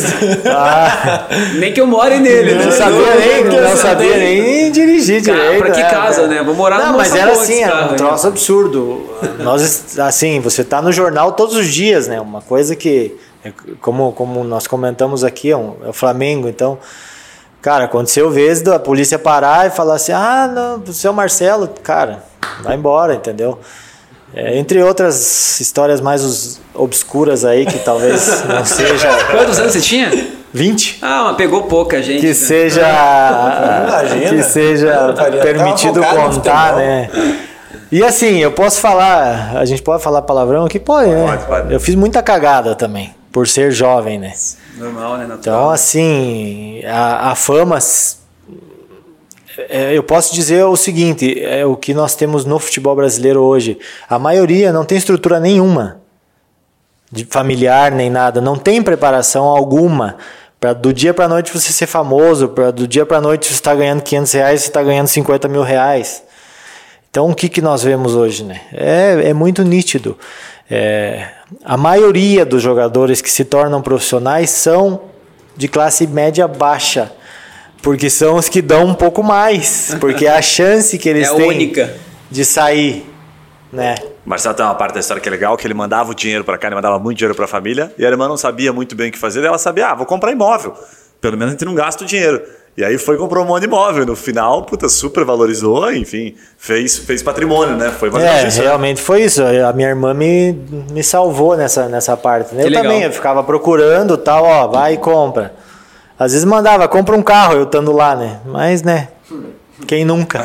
[LAUGHS] ah, nem que eu more nele. Não, né? sabia nem, não, não sabia nem dirigir cara, direito. Pra que né? casa, né? Vou morar Não, mas era assim, era um troço absurdo. Nós, assim, você tá no jornal todos os dias, né? Uma coisa que, é como, como nós comentamos aqui, é, um, é o Flamengo, então... Cara, aconteceu vezes da polícia parar e falar assim, ah, não, o seu Marcelo, cara, vai embora, entendeu? É, entre outras histórias mais obscuras aí, que talvez [LAUGHS] não seja. Quantos anos você tinha? 20. Ah, mas pegou pouca gente. Que né? seja. Imagina. Que seja permitido contar, né? E assim, eu posso falar. A gente pode falar palavrão aqui? Pode, né? Pode, pode. Eu fiz muita cagada também, por ser jovem, né? Normal, né? Natural. Então, assim, a, a fama é, eu posso dizer o seguinte: é o que nós temos no futebol brasileiro hoje. A maioria não tem estrutura nenhuma de familiar nem nada, não tem preparação alguma para do dia para noite você ser famoso, para do dia para noite você está ganhando 500 reais, você está ganhando 50 mil reais. Então o que, que nós vemos hoje, né? É, é muito nítido. É, a maioria dos jogadores que se tornam profissionais são de classe média baixa porque são os que dão um pouco mais. Porque é a chance que eles é têm única. de sair, né? Marcelo tem uma parte da história que é legal, que ele mandava o dinheiro para cá, ele mandava muito dinheiro para a família, e a irmã não sabia muito bem o que fazer, e ela sabia, ah, vou comprar imóvel. Pelo menos a gente não gasta o dinheiro. E aí foi comprou um monte de imóvel. No final, puta, super valorizou, enfim, fez, fez patrimônio, né? Foi É, né? realmente foi isso. A minha irmã me, me salvou nessa, nessa parte. Né? Eu legal. também, eu ficava procurando tal, ó, vai e compra. Às vezes mandava, compra um carro, eu estando lá, né? Mas, né? Quem nunca?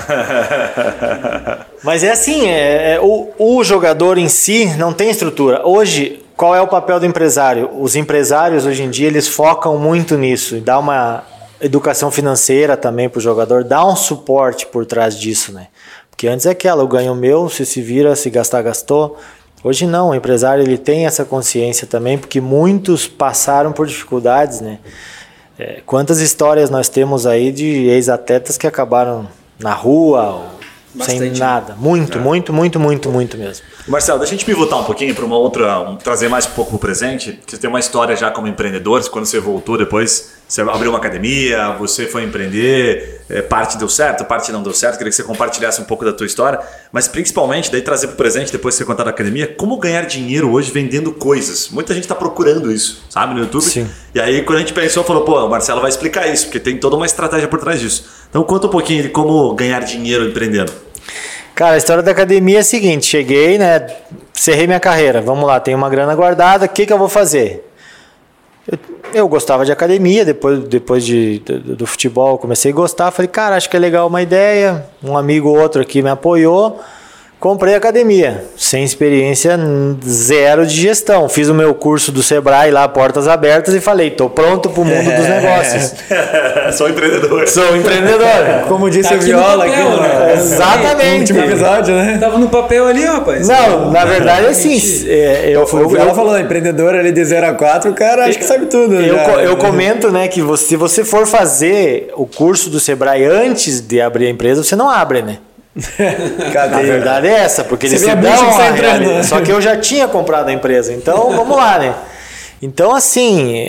[LAUGHS] Mas é assim, é, é, o, o jogador em si não tem estrutura. Hoje, qual é o papel do empresário? Os empresários hoje em dia eles focam muito nisso, dá uma educação financeira também para o jogador, dá um suporte por trás disso, né? Porque antes é aquela, eu ganho o meu, se se vira, se gastar, gastou. Hoje não, o empresário ele tem essa consciência também, porque muitos passaram por dificuldades, né? É, quantas histórias nós temos aí de ex-atletas que acabaram na rua, Bastante, sem nada. Muito, é. muito, muito, muito, muito mesmo. Marcelo, deixa a gente pivotar um pouquinho para uma outra, um, trazer mais um pouco para o presente. Você tem uma história já como empreendedor, quando você voltou depois, você abriu uma academia, você foi empreender, é, parte deu certo, parte não deu certo. Queria que você compartilhasse um pouco da tua história, mas principalmente daí trazer para o presente, depois de você contar da academia, como ganhar dinheiro hoje vendendo coisas. Muita gente está procurando isso, sabe, no YouTube. Sim. E aí quando a gente pensou, falou, pô, o Marcelo vai explicar isso, porque tem toda uma estratégia por trás disso. Então conta um pouquinho de como ganhar dinheiro empreendendo. Cara, a história da academia é a seguinte: cheguei, né? Cerrei minha carreira. Vamos lá, tenho uma grana guardada, o que, que eu vou fazer? Eu, eu gostava de academia, depois, depois de, do, do, futebol comecei a gostar. Falei, cara, acho que é legal uma ideia. Um amigo ou outro aqui me apoiou. Comprei academia, sem experiência zero de gestão. Fiz o meu curso do Sebrae lá, portas abertas, e falei, tô pronto pro mundo dos [LAUGHS] negócios. [LAUGHS] Sou empreendedor. Sou empreendedor. [LAUGHS] Como disse Tá o Viola papel, aqui, né? né? Exatamente. No último episódio, né? Tava no papel ali, rapaz. Não, na verdade, assim, é, eu, O eu, Viola eu, falou, empreendedor ali de 0 a 4, o cara acho que sabe tudo. eu, já. eu comento, né, que você, se você for fazer o curso do Sebrae antes de abrir a empresa, você não abre, né? [LAUGHS] Cadê? A verdade é essa, porque Você eles se a dão que a entrando, né? Só que eu já tinha comprado a empresa, então [LAUGHS] vamos lá, né? Então, assim,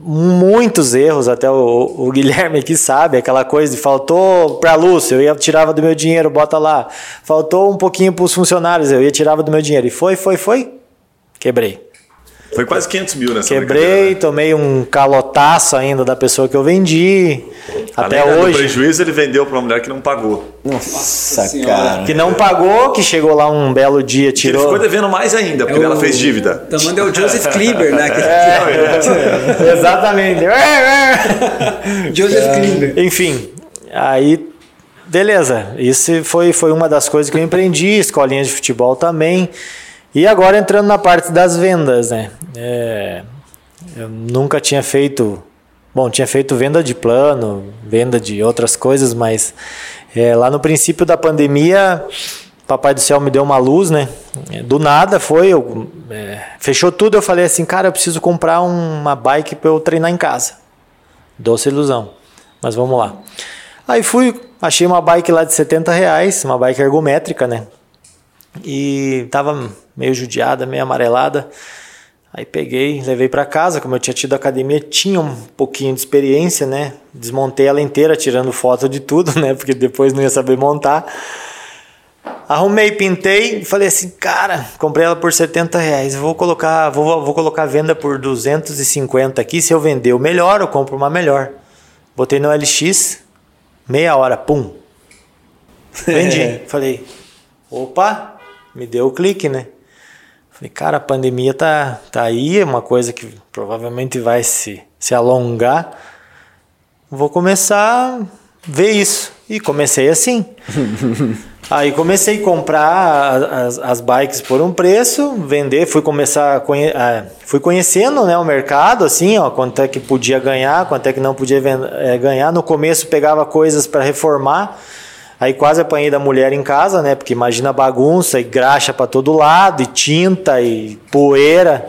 muitos erros, até o, o Guilherme aqui sabe, aquela coisa de faltou pra Lúcia, eu ia tirava do meu dinheiro, bota lá. Faltou um pouquinho pros funcionários, eu ia tirava do meu dinheiro. E foi, foi, foi, quebrei. Foi quase 500 mil nessa Quebrei, né? tomei um calotaço ainda da pessoa que eu vendi. Até Além do hoje. prejuízo, ele vendeu para uma mulher que não pagou. Nossa, cara. Que não pagou, que chegou lá um belo dia, Que ele tirou. ficou devendo mais ainda, porque ela fez dívida. Tamanho é o Joseph Klimber, né? [LAUGHS] É, exatamente. Joseph Klimber. Enfim, aí, beleza. Isso foi, foi uma das coisas que eu empreendi, escolinha de futebol também. E agora entrando na parte das vendas, né? É, eu nunca tinha feito. Bom, tinha feito venda de plano, venda de outras coisas, mas é, lá no princípio da pandemia, Papai do Céu me deu uma luz, né? Do nada foi, eu, é, fechou tudo. Eu falei assim, cara, eu preciso comprar uma bike para eu treinar em casa. Doce ilusão. Mas vamos lá. Aí fui, achei uma bike lá de 70 reais, uma bike ergométrica, né? E tava meio judiada, meio amarelada. Aí peguei, levei para casa, como eu tinha tido academia, tinha um pouquinho de experiência, né? Desmontei ela inteira, tirando foto de tudo, [LAUGHS] né? Porque depois não ia saber montar. Arrumei, pintei e falei assim, cara, comprei ela por 70 reais. Vou colocar, vou, vou colocar a venda por 250 aqui. Se eu vender o melhor, eu compro uma melhor. Botei no LX, meia hora, pum. [LAUGHS] Vendi. falei, opa, me deu o clique, né? Falei, cara, a pandemia tá, tá aí, é uma coisa que provavelmente vai se, se alongar. Vou começar a ver isso. E comecei assim. [LAUGHS] Aí comecei a comprar as, as bikes por um preço, vender, fui começar a conhe fui conhecendo né, o mercado, assim, ó, quanto é que podia ganhar, quanto é que não podia eh, ganhar. No começo pegava coisas para reformar, aí quase apanhei da mulher em casa, né? Porque imagina bagunça e graxa para todo lado, e tinta e poeira.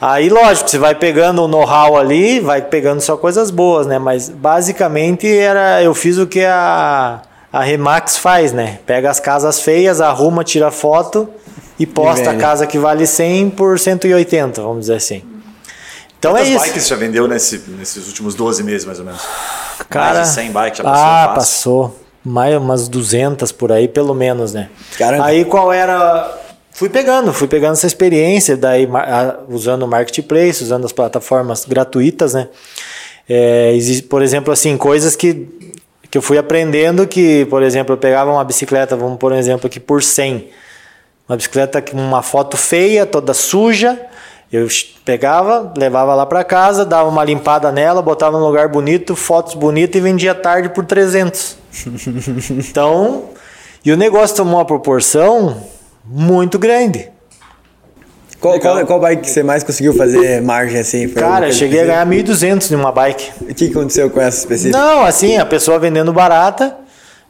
Aí, lógico, você vai pegando o know-how ali, vai pegando só coisas boas, né? Mas basicamente era, eu fiz o que a, a Remax faz, né? Pega as casas feias, arruma, tira foto e posta a vende. casa que vale 100 por 180, vamos dizer assim. Então Quantas é isso. bikes já vendeu nesse, nesses últimos 12 meses, mais ou menos? Cara, mais de 100 bikes já passou Ah, fácil. passou. Mais umas 200 por aí, pelo menos, né? Caramba. Aí qual era. Fui pegando, fui pegando essa experiência, daí usando o marketplace, usando as plataformas gratuitas, né? É, por exemplo, assim, coisas que, que eu fui aprendendo que, por exemplo, eu pegava uma bicicleta, vamos por um exemplo aqui, por 100. Uma bicicleta com uma foto feia, toda suja. Eu pegava, levava lá para casa, dava uma limpada nela, botava num lugar bonito, fotos bonitas e vendia tarde por 300. Então, e o negócio tomou uma proporção muito grande. Qual, qual, qual bike que você mais conseguiu fazer margem assim? Cara, cheguei a ganhar 1.200 em uma bike. O que aconteceu com essa específica? Não, assim, a pessoa vendendo barata,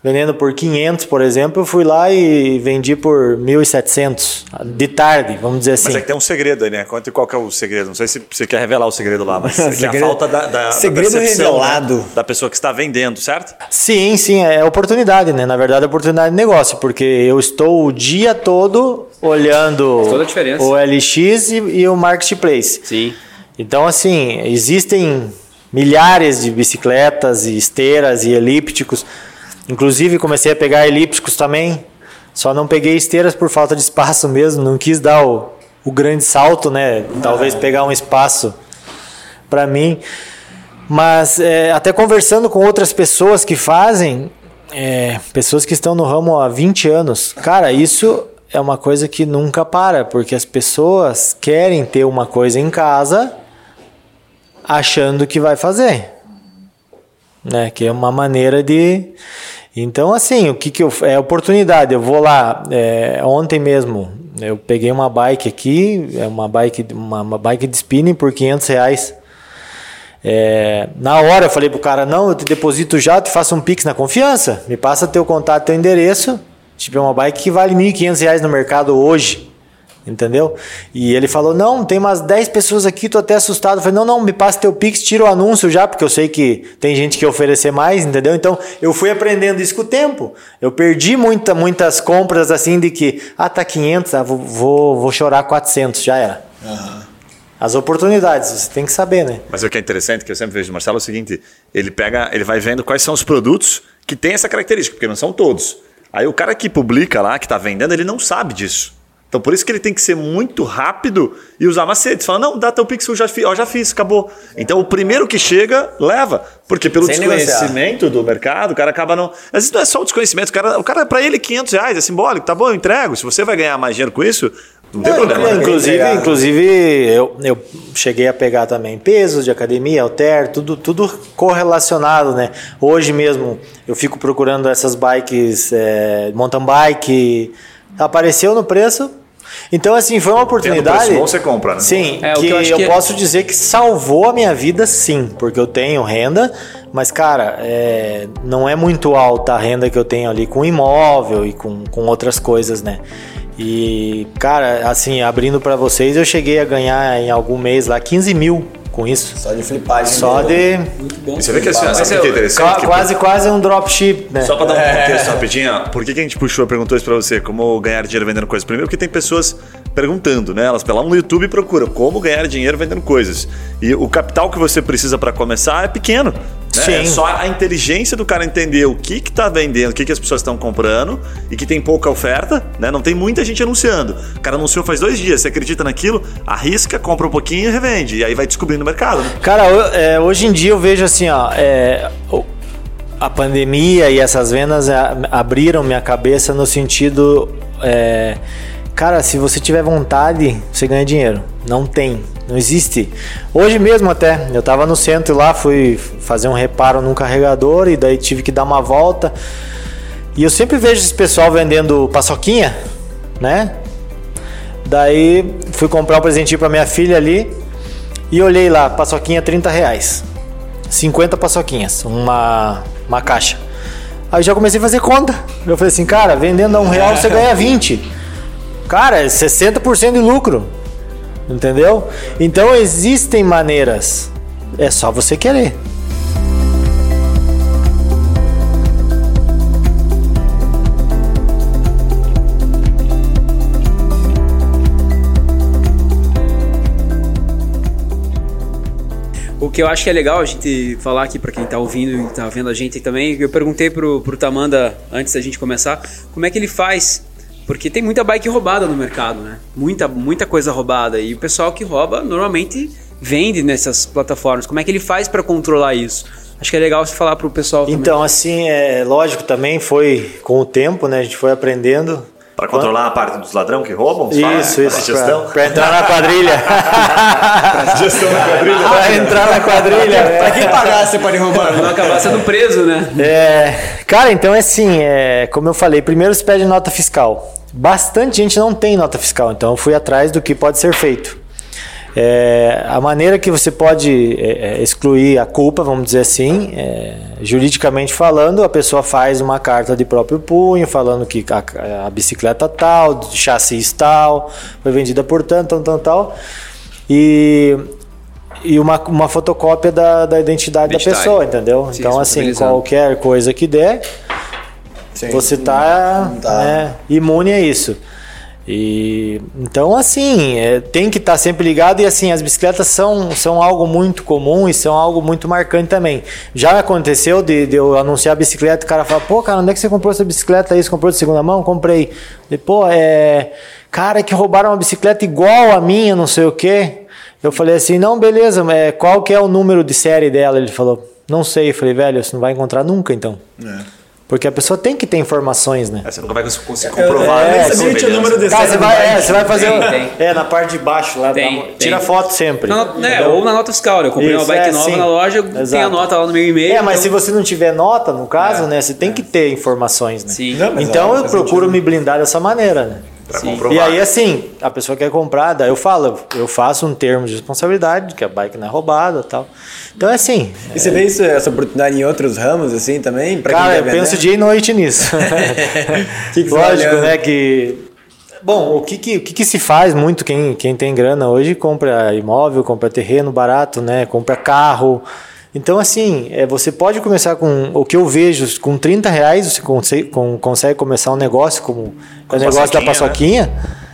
vendendo por 500, por exemplo, eu fui lá e vendi por 1.700 de tarde, vamos dizer assim. Mas é que tem um segredo aí, né? Conta qual que é o segredo. Não sei se você quer revelar o segredo lá, mas [LAUGHS] é que Segredo- a falta da, da, segredo da percepção, revelado. né? da pessoa que está vendendo, certo? Sim, sim, é oportunidade, né? Na verdade, é oportunidade de negócio, porque eu estou o dia todo olhando Faz toda a diferença. o LX e, e o Marketplace. Sim. Então, assim, existem milhares de bicicletas e esteiras e elípticos. Inclusive, comecei a pegar elípticos também. Só não peguei esteiras por falta de espaço mesmo. Não quis dar o, o grande salto, né? Talvez pegar um espaço para mim. Mas é, até conversando com outras pessoas que fazem, é, pessoas que estão no ramo há 20 anos, cara, isso é uma coisa que nunca para, porque as pessoas querem ter uma coisa em casa achando que vai fazer. Né? Que é uma maneira de. Então, assim, o que, que eu. É oportunidade. Eu vou lá. é, ontem mesmo, eu peguei uma bike aqui, é uma bike, uma, uma bike de spinning por 500 reais. É, na hora eu falei pro cara: não, eu te deposito já, te faço um pix na confiança. Me passa teu contato, teu endereço. Tipo, é uma bike que vale 1.500 reais no mercado hoje. Entendeu? E ele falou: Não, tem umas 10 pessoas aqui, tô até assustado. Eu falei: Não, não, me passa teu Pix, tira o anúncio já, porque eu sei que tem gente que oferecer mais, entendeu? Então eu fui aprendendo isso com o tempo. Eu perdi muita, muitas compras assim de que, ah, tá 500, ah, vou, vou, vou chorar 400, já era. As oportunidades, você tem que saber, né? Mas o que é interessante, que eu sempre vejo do Marcelo, é o seguinte: ele pega, ele vai vendo quais são os produtos que têm essa característica, porque não são todos. Aí o cara que publica lá, que está vendendo, ele não sabe disso. Então por isso que ele tem que ser muito rápido e usar macetes. Fala, não, dá teu pix, eu já fiz, ó, já fiz, acabou. Então o primeiro que chega, leva. Porque pelo Sem desconhecimento do mercado, o cara acaba não. Às vezes não é só o desconhecimento, o cara, o cara para ele 500 reais é simbólico, tá bom, eu entrego. Se você vai ganhar mais dinheiro com isso, não tem problema. né? Inclusive, inclusive eu, eu cheguei a pegar também pesos de academia, halter, tudo, tudo correlacionado, né? Hoje mesmo eu fico procurando essas bikes, é, mountain bike, apareceu no preço. Então, assim, foi uma oportunidade. preço bom, você compra, né? Sim, É, o que, que eu eu, que- posso dizer que salvou a minha vida, sim, porque eu tenho renda, mas, cara, é, não é muito alta a renda que eu tenho ali com imóvel e com, com outras coisas, né? E, cara, assim, abrindo pra vocês, eu cheguei a ganhar em algum mês lá 15 mil com isso. Só de flipagem. Só de. Muito bom. E você vê que assim, sabe o que é interessante? Qua- Que- quase, quase um dropship, né? Só para dar um contexto rapidinho, por que, que a gente puxou, perguntou isso para você, como ganhar dinheiro vendendo coisas? Primeiro porque tem pessoas perguntando, né? Elas pelam no YouTube e procuram como ganhar dinheiro vendendo coisas. E o capital que você precisa para começar é pequeno. Né? É só a inteligência do cara entender o que que tá vendendo, o que, que as pessoas estão comprando e que tem pouca oferta, né? Não tem muita gente anunciando. O cara anunciou faz dois dias, você acredita naquilo, arrisca, compra um pouquinho e revende. E aí vai descobrindo o mercado, né? Cara, eu- é, hoje em dia eu vejo assim, ó, é, a pandemia e essas vendas abriram minha cabeça no sentido, é, cara, se você tiver vontade, você ganha dinheiro. Não tem, não existe. Hoje mesmo até, eu tava no centro lá, fui fazer um reparo num carregador e daí tive que dar uma volta. E eu sempre vejo esse pessoal vendendo paçoquinha, né? Daí fui comprar um presentinho pra minha filha ali e olhei lá, paçoquinha 30 reais. 50 paçoquinhas, uma, uma caixa. Aí já comecei a fazer conta. Eu falei assim, cara, vendendo a um real você [LAUGHS] ganha 20. Cara, é 60% de lucro. Entendeu? Então existem maneiras. É só você querer. O que eu acho que é legal a gente falar aqui pra quem tá ouvindo e tá vendo a gente também, eu perguntei pro, pro Tamanda antes da gente começar, como é que ele faz? Porque tem muita bike roubada no mercado, né? Muita, muita coisa roubada. E o pessoal que rouba normalmente vende nessas plataformas. Como é que ele faz pra controlar isso? Acho que é legal você falar pro pessoal também. Então, assim, é lógico também foi com o tempo, né? A gente foi aprendendo. Para controlar a parte dos ladrão que roubam? você fala, Isso, né? isso. Gestão. Pra, pra entrar na quadrilha. [LAUGHS] Gestão da quadrilha. pra entrar na quadrilha. Pra é. quem pagar, você pode roubar. Não acabar sendo preso, né? É, cara, então é assim, é, como eu falei, primeiro se pede nota fiscal. Bastante gente não tem nota fiscal, então eu fui atrás do que pode ser feito. É, a maneira que você pode é, é, excluir a culpa, vamos dizer assim, é, juridicamente falando, a pessoa faz uma carta de próprio punho, falando que a, a bicicleta tal, de chassi tal, foi vendida por tanto, tal, tal, tal, e, e uma, uma fotocópia da, da identidade, da pessoa, entendeu? Sim, então, assim, qualquer coisa que der, Sim. você tá, Não tá. né, imune a isso. E então assim, é, tem que estar sempre ligado e assim, as bicicletas são, são algo muito comum e são algo muito marcante também. Já aconteceu de, de eu anunciar a bicicleta e o cara fala, pô, cara, onde é que você comprou essa bicicleta aí? Você comprou de segunda mão? Comprei. E, pô, é. Cara, que roubaram uma bicicleta igual a minha, não sei o quê. Eu falei assim, não, beleza, mas qual que é o número de série dela? Ele falou, não sei. Eu falei, velho, você não vai encontrar nunca então. Porque a pessoa tem que ter informações, né? É, você nunca vai conseguir comprovar. eu né, tinha semelhança. número desse. Cara, você vai, é, você vai fazer. Tem, um- tem. É, na parte de baixo lá. Tem, tem. Tira foto sempre. Na né, ou na nota fiscal, né? Eu comprei Isso, uma bike é, nova sim. na loja, tem a Exato. nota lá no meu e-mail. É, mas se então- você não tiver nota, no caso, É, né, você tem que ter informações, né? Sim. Não, Então é, eu procuro sentido. me blindar dessa maneira, né? Pra Sim. comprovar. E aí, assim, a pessoa quer comprar, daí eu falo, eu faço um termo de responsabilidade, que a bike não é roubada e tal. Então é assim. E você vê isso, essa oportunidade em outros ramos, assim, também? Pra Cara, quem eu penso dia e noite nisso. [LAUGHS] Que que vai Lógico, né, que... Bom, o que que, o que que se faz muito, quem, quem tem grana hoje, compra imóvel, compra terreno barato, né, compra carro. Então, assim, é, você pode começar com, o que eu vejo, com 30 reais você consegue, com- consegue começar um negócio como Com o negócio da paçoquinha, paçoquinha.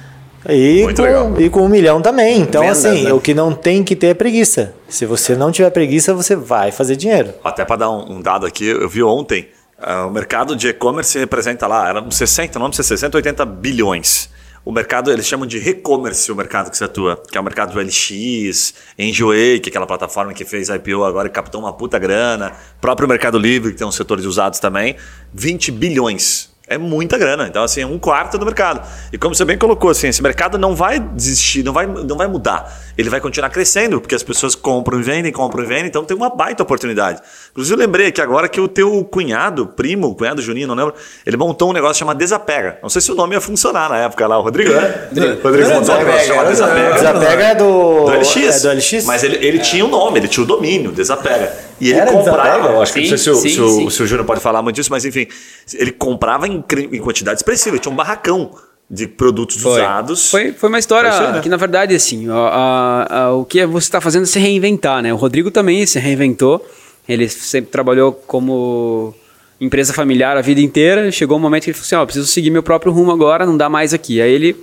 E Muito com, legal. e com um milhão também. Então, Vendas, assim, né? o que não tem que ter é preguiça. Se você não tiver preguiça, você vai fazer dinheiro. Até para dar um, um dado aqui, eu vi ontem, ah, o mercado de e-commerce representa lá, era uns 60, não sei, 60, 80 bilhões. O mercado, eles chamam de e-commerce o mercado que você atua, que é o mercado do LX, Enjoei, que é aquela plataforma que fez IPO agora e captou uma puta grana, próprio Mercado Livre, que tem um setor de usados também, 20 bilhões. É muita grana. Então, assim, é um quarto do mercado. E como você bem colocou, assim, esse mercado não vai desistir, não vai, não vai mudar. Ele vai continuar crescendo, porque as pessoas compram e vendem, compram e vendem, então tem uma baita oportunidade. Inclusive, eu lembrei aqui agora que o teu cunhado, primo, cunhado Juninho, não lembro, ele montou um negócio chamado Desapega. Não sei se o nome ia funcionar na época lá, o Rodrigo, né? [LAUGHS] Rodrigo montou um negócio chamado Desapega. Desapega é do, Do LX. É do LX? Mas ele, ele tinha um nome, ele tinha o domínio, Desapega. E ele Era comprava, eu acho que não sei Sim, se, o, sim, se, o, sim. se o Júnior pode falar muito disso, mas enfim, ele comprava em, em quantidade expressiva, ele tinha um barracão de produtos usados. Foi, foi uma história Foi né? que, na verdade, assim, ó, a- a- o que você está fazendo é se reinventar, né? O Rodrigo também se reinventou. Ele sempre trabalhou como empresa familiar a vida inteira. Chegou um momento que ele falou assim: Ó, preciso seguir meu próprio rumo agora, não dá mais aqui. Aí ele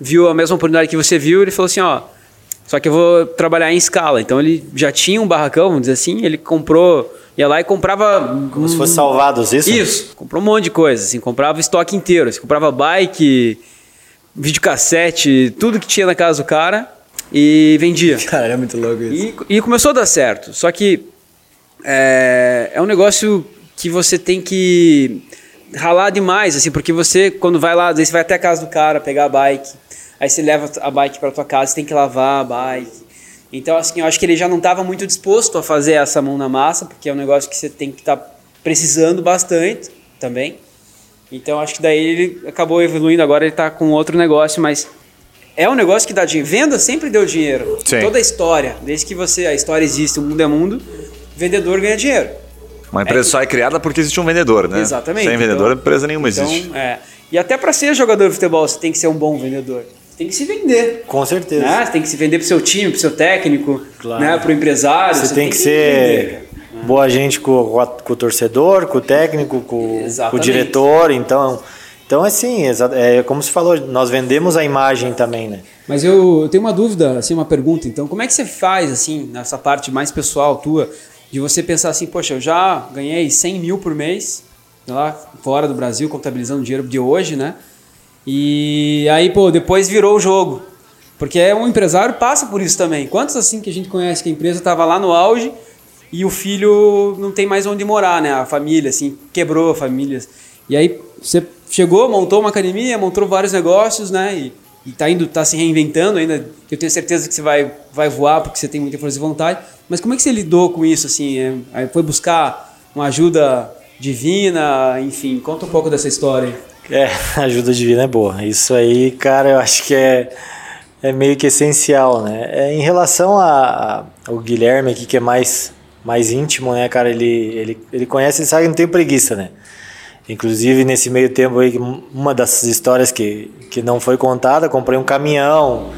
viu a mesma oportunidade que você viu, ele falou assim: Ó, só que eu vou trabalhar em escala. Então ele já tinha um barracão, vamos dizer assim, ele comprou, ia lá e comprava. Como se fosse salvados, isso? Isso, comprou um monte de coisa, assim, comprava estoque inteiro, assim, comprava bike, videocassete, tudo que tinha na casa do cara e vendia. [LAUGHS] Cara, é muito louco isso. E, e começou a dar certo. Só que é, é um negócio que você tem que ralar demais, assim, porque você, quando vai lá, às vezes você vai até a casa do cara pegar a bike, aí você leva a bike para tua casa, você tem que lavar a bike. Então, assim, eu acho que ele já não estava muito disposto a fazer essa mão na massa, porque é um negócio que você tem que estar precisando bastante também. Então, acho que daí ele acabou evoluindo, agora ele está com outro negócio, mas é um negócio que dá dinheiro. Venda sempre deu dinheiro. Sim. Toda a história, desde que você a história existe, o mundo é mundo, vendedor ganha dinheiro. Uma empresa só é criada porque existe um vendedor, né? Exatamente. Sem vendedor, Então- empresa nenhuma Então, existe. é. E até para ser jogador de futebol, você tem que ser um bom vendedor. Você tem que se vender. Com certeza. Né? Você tem que se vender pro seu time, pro seu técnico, Claro. né? pro empresário. Você, tem, que, ser boa gente com, com a- com o torcedor, com o técnico, com, com o diretor. Então, então assim, é como se falou, nós vendemos a imagem também, né? Mas eu, tenho uma dúvida, assim, uma pergunta. Então, como é que você faz, assim, nessa parte mais pessoal tua, de você pensar assim, poxa, eu já ganhei 100 mil por mês, lá, fora do Brasil, contabilizando o dinheiro de hoje, né? E aí, pô, depois virou o jogo. Porque é um empresário passa por isso também. Quantos assim que a gente conhece que a empresa estava lá no auge e o filho não tem mais onde morar, né? A família, assim, quebrou a família. E aí você chegou, montou uma academia, montou vários negócios, né? E, e tá indo, tá se reinventando ainda. Eu tenho certeza que você vai, vai voar porque você tem muita força de vontade. Mas como é que você lidou com isso, assim? É, foi buscar uma ajuda divina, enfim, conta um pouco dessa história. Aí. É, [LAUGHS] ajuda divina é boa. Isso aí, cara, eu acho que é, é meio que essencial, né? É, em relação a, a- ao Guilherme aqui, que é mais, mais íntimo, né, cara? Ele, ele, ele conhece, ele sabe que não tem preguiça, né? Inclusive, nesse meio tempo aí, uma das histórias que, que não foi contada, comprei um caminhão,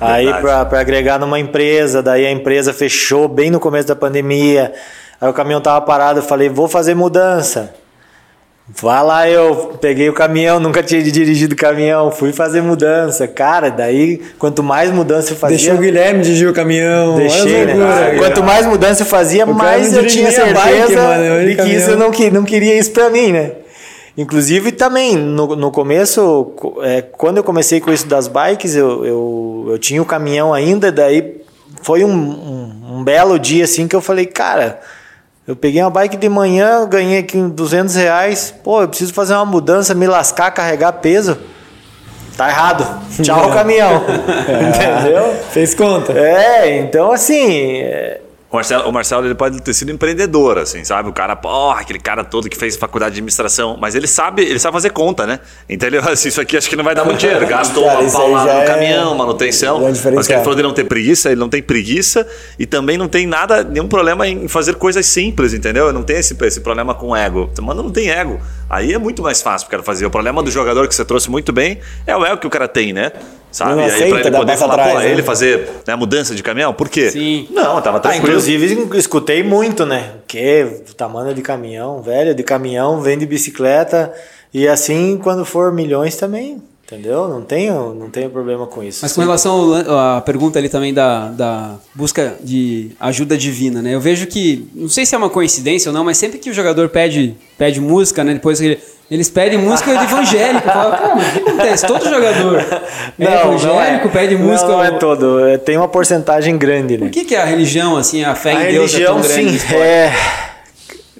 aí Verdade. para agregar numa empresa, daí a empresa fechou bem no começo da pandemia, aí o caminhão tava parado, eu falei, vou fazer mudança. Vai lá, eu peguei o caminhão, nunca tinha dirigido caminhão, fui fazer mudança. Cara, daí, quanto mais mudança eu fazia. Deixou o Guilherme dirigir o caminhão. Deixei, né? loucuras, Quanto cara. mais mudança eu fazia, cara mais eu tinha certeza bike, mano, de que isso eu não, não queria isso pra mim, né? Inclusive também, no, no começo, co- é, quando eu comecei com isso das bikes, eu, eu, eu tinha o caminhão ainda, daí foi um, um, um belo dia assim que eu falei, cara, Eu peguei uma bike de manhã, ganhei aqui 200 reais. Pô, eu preciso fazer uma mudança, me lascar, carregar peso. Tá errado. Tchau, [LAUGHS] caminhão. [LAUGHS] Entendeu? Fez conta. É, então assim. é, O Marcelo, o Marcelo ele pode ter sido empreendedor, assim, sabe? O cara, porra, aquele cara todo que fez faculdade de administração, mas ele sabe, ele sabe fazer conta, né? Então ele [LAUGHS] assim, isso aqui acho que não vai dar muito dinheiro. Gastou Cara, uma paulada no é- caminhão, manutenção. mas que ele falou de não ter preguiça, ele não tem preguiça e também não tem nada, nenhum problema em fazer coisas simples, entendeu? Não tem esse, esse problema com ego. Mano, não tem ego. Aí é muito mais fácil pro cara fazer. O problema do jogador que você trouxe muito bem é o ego que o cara tem, né? Sabe? Não e aí aceita pra ele poder falar, atrás, pô, né? ele fazer né, mudança de caminhão, por quê? Sim. Não, tava Ah, tranquilo. inclusive escutei muito, né? O quê? Tamanho de caminhão, velho, de caminhão, vem de bicicleta. E assim, quando for milhões também, entendeu? Não tenho, não tenho problema com isso. Mas com relação à pergunta ali também da, da busca de ajuda divina, né? Eu vejo que, não sei se é uma coincidência ou não, mas sempre que o jogador pede, pede música, né? Depois ele- eles pedem música evangélica. Eu falo, cara, mas o que acontece? Todo jogador [LAUGHS] é evangélico, pede música. Não, não é todo. é- Tem uma porcentagem grande, né? O que, que é a religião, assim, a fé A em Deus é religião, tão grande? sim, é.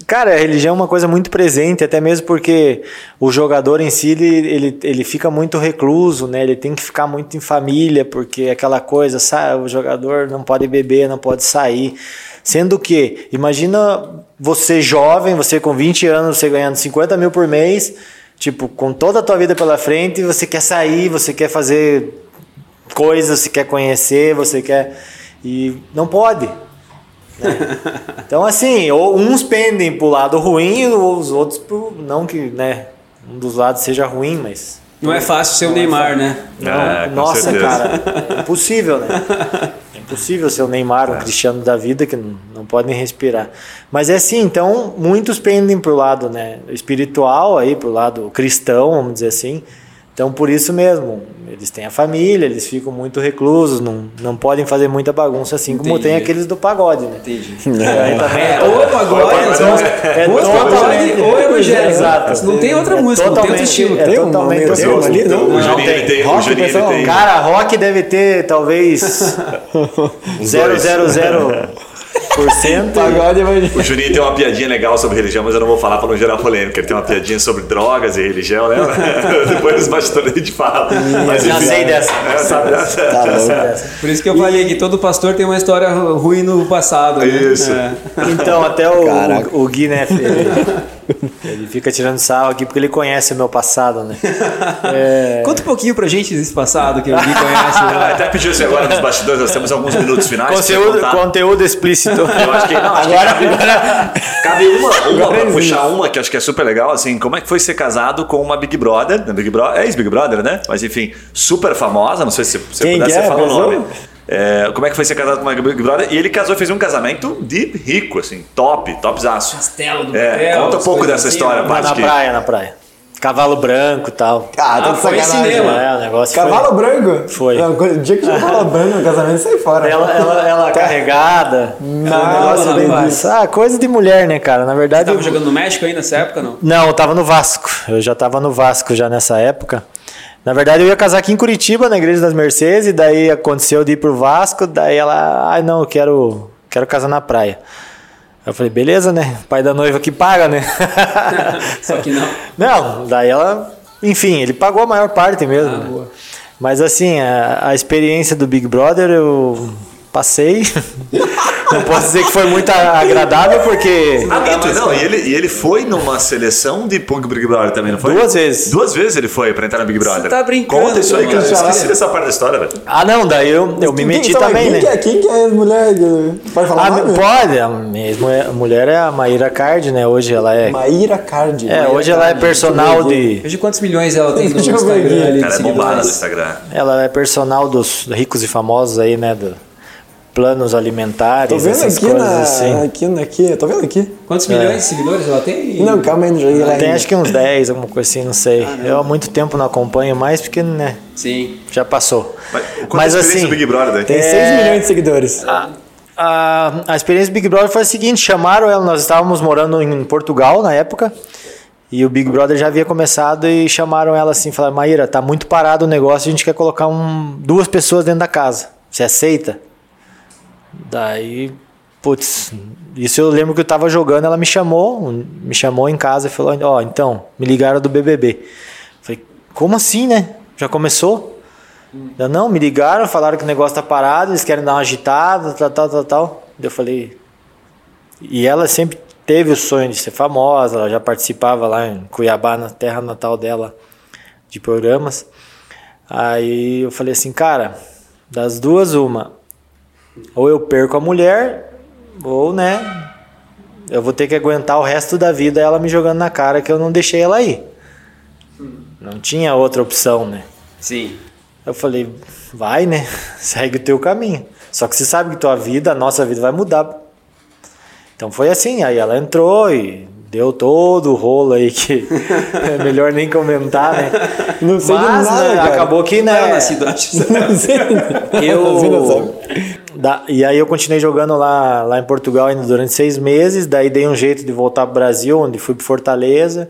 Cara, a religião é uma coisa muito presente, até mesmo porque o jogador em si, ele, ele, ele fica muito recluso, né? Ele tem que ficar muito em família, porque aquela coisa, sabe? O jogador não pode beber, não pode sair. Sendo que, imagina você jovem, você com 20 anos, você ganhando 50 mil por mês, tipo, com toda a tua vida pela frente, você quer sair, você quer fazer coisas, você quer conhecer, você quer. E não pode. Né? [LAUGHS] Então, assim, ou uns pendem pro lado ruim, ou os outros pro. Não que, né? Um dos lados seja ruim, mas. Não é fácil ser o Neymar, né? Não, É, com nossa, certeza. cara. É impossível, né? [LAUGHS] É impossível ser o Neymar, É. um Cristiano da vida, que não, não pode nem respirar. Mas é assim, então, muitos pendem pro lado né, espiritual, aí, pro lado cristão, vamos dizer assim. Então, por isso mesmo, eles têm a família, eles ficam muito reclusos, não, não podem fazer muita bagunça assim, como Entendi. tem aqueles do pagode, né? Entendi. [LAUGHS] Aí também é Ou é pagode, é ou é pagode, ou é evangélico. Exato. Não tem outra É música, não tem outro totalmente- estilo. é Tem totalmente ali, não? O Juninho tem. O Rock, Juninho ele pessoal. tem. Cara, rock deve ter talvez Uns 0,00%. [LAUGHS] Pagode evangélico. O Juninho tem uma piadinha legal sobre religião, mas eu não vou falar para não gerar polêmica. Ele tem uma piadinha sobre drogas e religião, né? [LAUGHS] Depois dos bastidores a gente fala. Mas, já sei dessa. É? Tá louco. [LAUGHS] Por isso que eu falei que todo pastor tem uma história ru- ruim no passado. né? Isso. É. Então, até o, o, o Gui, né? [LAUGHS] Ele, [LAUGHS] ele fica tirando sarro aqui porque ele conhece o meu passado, né? [LAUGHS] É, Conta um pouquinho pra gente desse passado que o Gui conhece. [LAUGHS] Ah, né? Até pediu assim agora nos bastidores, nós temos alguns minutos finais. conteúdo, conteúdo explícito. Eu acho que, não, acho que cabe, cabe uma, uma pra puxar uma que acho que é super legal, assim, como é que foi ser casado com uma Big Brother, Big Brother, é ex-Big Brother, né? Mas enfim, super famosa, não sei se você Quem puder, você é? fala o nome. É, como é que foi ser casado com uma Big Brother? E ele casou e fez um casamento de rico, assim, top, topzaço. Castelo do É, papel, conta um pouco dessa assim, história, né? na, praia, na praia. Cavalo branco e tal. Ah, tá Ah, foi sacanagem. cinema. É, o negócio Cavalo foi... branco? Foi. Não, O dia que tinha cavalo [LAUGHS] branco no casamento, sai fora. Ela, ela, ela carregada. Não, um negócio não, não, disso. Ah, coisa de mulher, né, cara? Na verdade. Tava eu- jogando no México aí nessa época, não? Não, eu tava no Vasco. Eu já tava no Vasco já nessa época. Na verdade, eu ia casar aqui em Curitiba, na Igreja das Mercedes, e daí aconteceu de ir pro Vasco, daí ela, ai não, eu quero, quero casar na praia. Eu falei, beleza, né? Pai da noiva que paga, né? [LAUGHS] Só que não. Não, daí ela, enfim, ele pagou a maior parte mesmo. Ah, né? Mas assim, a, a experiência do Big Brother eu passei. [LAUGHS] Não posso dizer que foi muito agradável, porque. Ah, minto, não, e ele, e ele foi numa seleção de Punk Big Brother também, não foi? Duas vezes. Duas vezes ele foi pra entrar no Big Brother. tá brincando, Conta isso aí, cara. Eu esqueci dessa parte da história, velho. Ah, não, daí eu, eu me Quem- meti quem- também, quem né? Que é, quem que é a mulher? Pode falar Ah, pode, a mesmo a mulher é a Maíra Card, né? Hoje ela é. Maíra Card. É, Maíra hoje ela é personal de. Veja quantos milhões ela tem no Instagram Cara, é bombada no. Instagram. Ela é personal dos ricos e famosos aí, né? Do planos alimentares, Tô vendo essas aqui coisas na. assim. Aqui, aqui, tô vendo aqui. Quantos milhões de seguidores ela tem? Não, calma aí, não joguei lá Tem acho que uns 10, alguma coisa assim, não sei. eu há muito tempo não acompanho mais, porque, né? Sim. Já passou. Mas, Mas a experiência assim. do Big Brother daí. Tem É. 6 milhões de seguidores. A, a experiência do Big Brother foi a seguinte: chamaram ela, nós estávamos morando em Portugal na época, e o Big Brother já havia começado e chamaram ela assim: falaram, Maíra, tá muito parado o negócio, a gente quer colocar um, duas pessoas dentro da casa. Você aceita? Daí putz, isso eu lembro que eu tava jogando, ela me chamou, me chamou em casa e falou: Ó, então, me ligaram do BBB. Falei, como assim, né? Já começou? Eu, não, me ligaram, falaram que o negócio tá parado, eles querem dar uma agitada, tal, tal, tal, tal. Eu falei. E ela sempre teve o sonho de ser famosa, ela já participava lá em Cuiabá, na terra natal dela, de programas. Aí eu falei assim, cara, das duas, uma. Ou eu perco a mulher, ou, né, eu vou ter que aguentar o resto da vida ela me jogando na cara que eu não deixei ela ir. Não tinha outra opção, né? Sim. Eu falei, vai, né? [LAUGHS] Segue o teu caminho. Só que você sabe que tua vida, a nossa vida vai mudar. Então foi assim, aí ela entrou e deu todo o rolo aí que [LAUGHS] é melhor nem comentar, né? Não sei Mas, nada, né, acabou que, né? [LAUGHS] Não sei. Você não sabe. Eu, da- e aí eu continuei jogando lá, lá em Portugal ainda durante seis meses, daí dei um jeito de voltar pro Brasil, onde fui pro Fortaleza.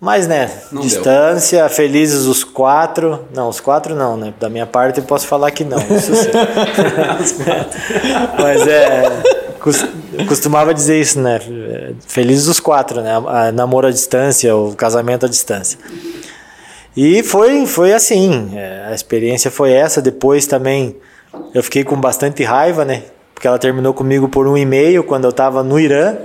Mas, né, Não distância, felizes os quatro. Não, os quatro não, né? Da minha parte eu posso falar que não, isso sim. [LAUGHS] Mas é. Costumava dizer isso, né? Felizes os quatro, né? A, namoro à distância, o casamento à distância. E foi, foi assim, é, a experiência foi essa. Depois também eu fiquei com bastante raiva, né? Porque ela terminou comigo por um e-mail quando eu tava no Irã.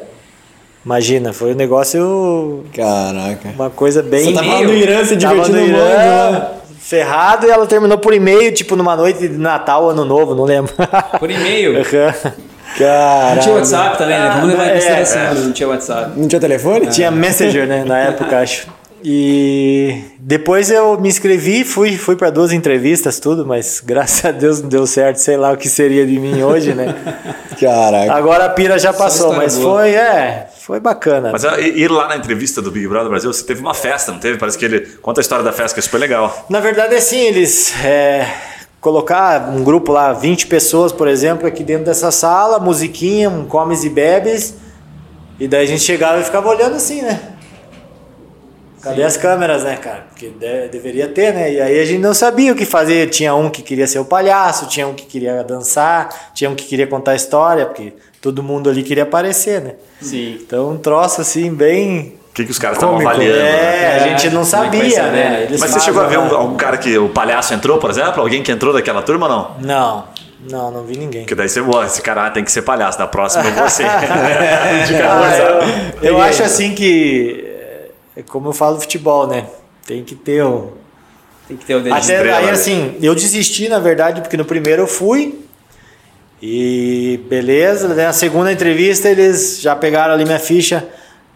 Imagina, foi um negócio, Caraca. uma coisa bem. Você tava no Irã se divertindo no muito, Irã, né? ferrado, e ela terminou por e-mail, tipo numa noite de Natal, Ano Novo, não lembro. Por e-mail. [LAUGHS] Não tinha WhatsApp também, né? Vamos levar em É, consideração, não tinha WhatsApp. Não tinha telefone? Tinha Messenger, né? Na época, [LAUGHS] acho. E depois eu me inscrevi, fui, fui para duas entrevistas, tudo, mas graças a Deus não deu certo, sei lá o que seria de mim hoje, né? [LAUGHS] Caraca. Agora a pira já passou, mas boa. foi, é, foi bacana. Mas ah, ir lá na entrevista do Big Brother Brasil, você teve uma festa, não teve? Parece que ele conta a história da festa, que é super legal. Na verdade, assim, eles é, colocar um grupo lá, 20 pessoas, por exemplo, aqui dentro dessa sala, musiquinha, um comes e bebes, e daí a gente chegava e ficava olhando assim, né? Cadê as câmeras, né, cara? Porque de- deveria ter, né? E aí a gente não sabia o que fazer. Tinha um que queria ser o palhaço, tinha um que queria dançar, tinha um que queria contar a história, porque todo mundo ali queria aparecer, né? Sim. Então, um troço assim, bem. O que, que os caras estavam avaliando? né? É, a gente não que sabia, né? né? Eles Mas você chegou a ver um, lá. algum cara que o palhaço entrou, por exemplo? Alguém que entrou daquela turma ou não? Não, não, não vi ninguém. Porque daí você, "Ué, esse cara tem que ser palhaço, da próxima eu vou ser. [LAUGHS] [LAUGHS] Ah, eu, eu acho assim que, é como eu falo futebol, né? Tem que ter um. Tem que ter o dedo de Até estrela, aí né? assim, eu desisti na verdade, porque no primeiro eu fui. E beleza, daí na segunda entrevista eles já pegaram ali minha ficha.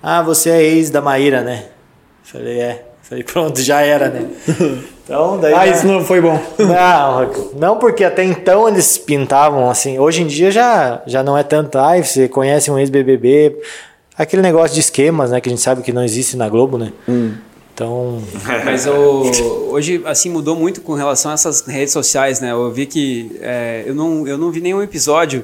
Ah, você é ex da Maíra, né? Falei, é. Falei, pronto, já era, né? [LAUGHS] Então, daí. Ah, já- isso não foi bom. [LAUGHS] Não, não porque até então eles pintavam assim. Hoje em dia já, já não é tanto. Ai, você conhece um ex-BBB. Aquele negócio de esquemas, né? Que a gente sabe que não existe na Globo, né? Então, [LAUGHS] Mas o, hoje, assim, mudou muito com relação a essas redes sociais, né? Eu vi que... é, eu, não, eu não vi nenhum episódio,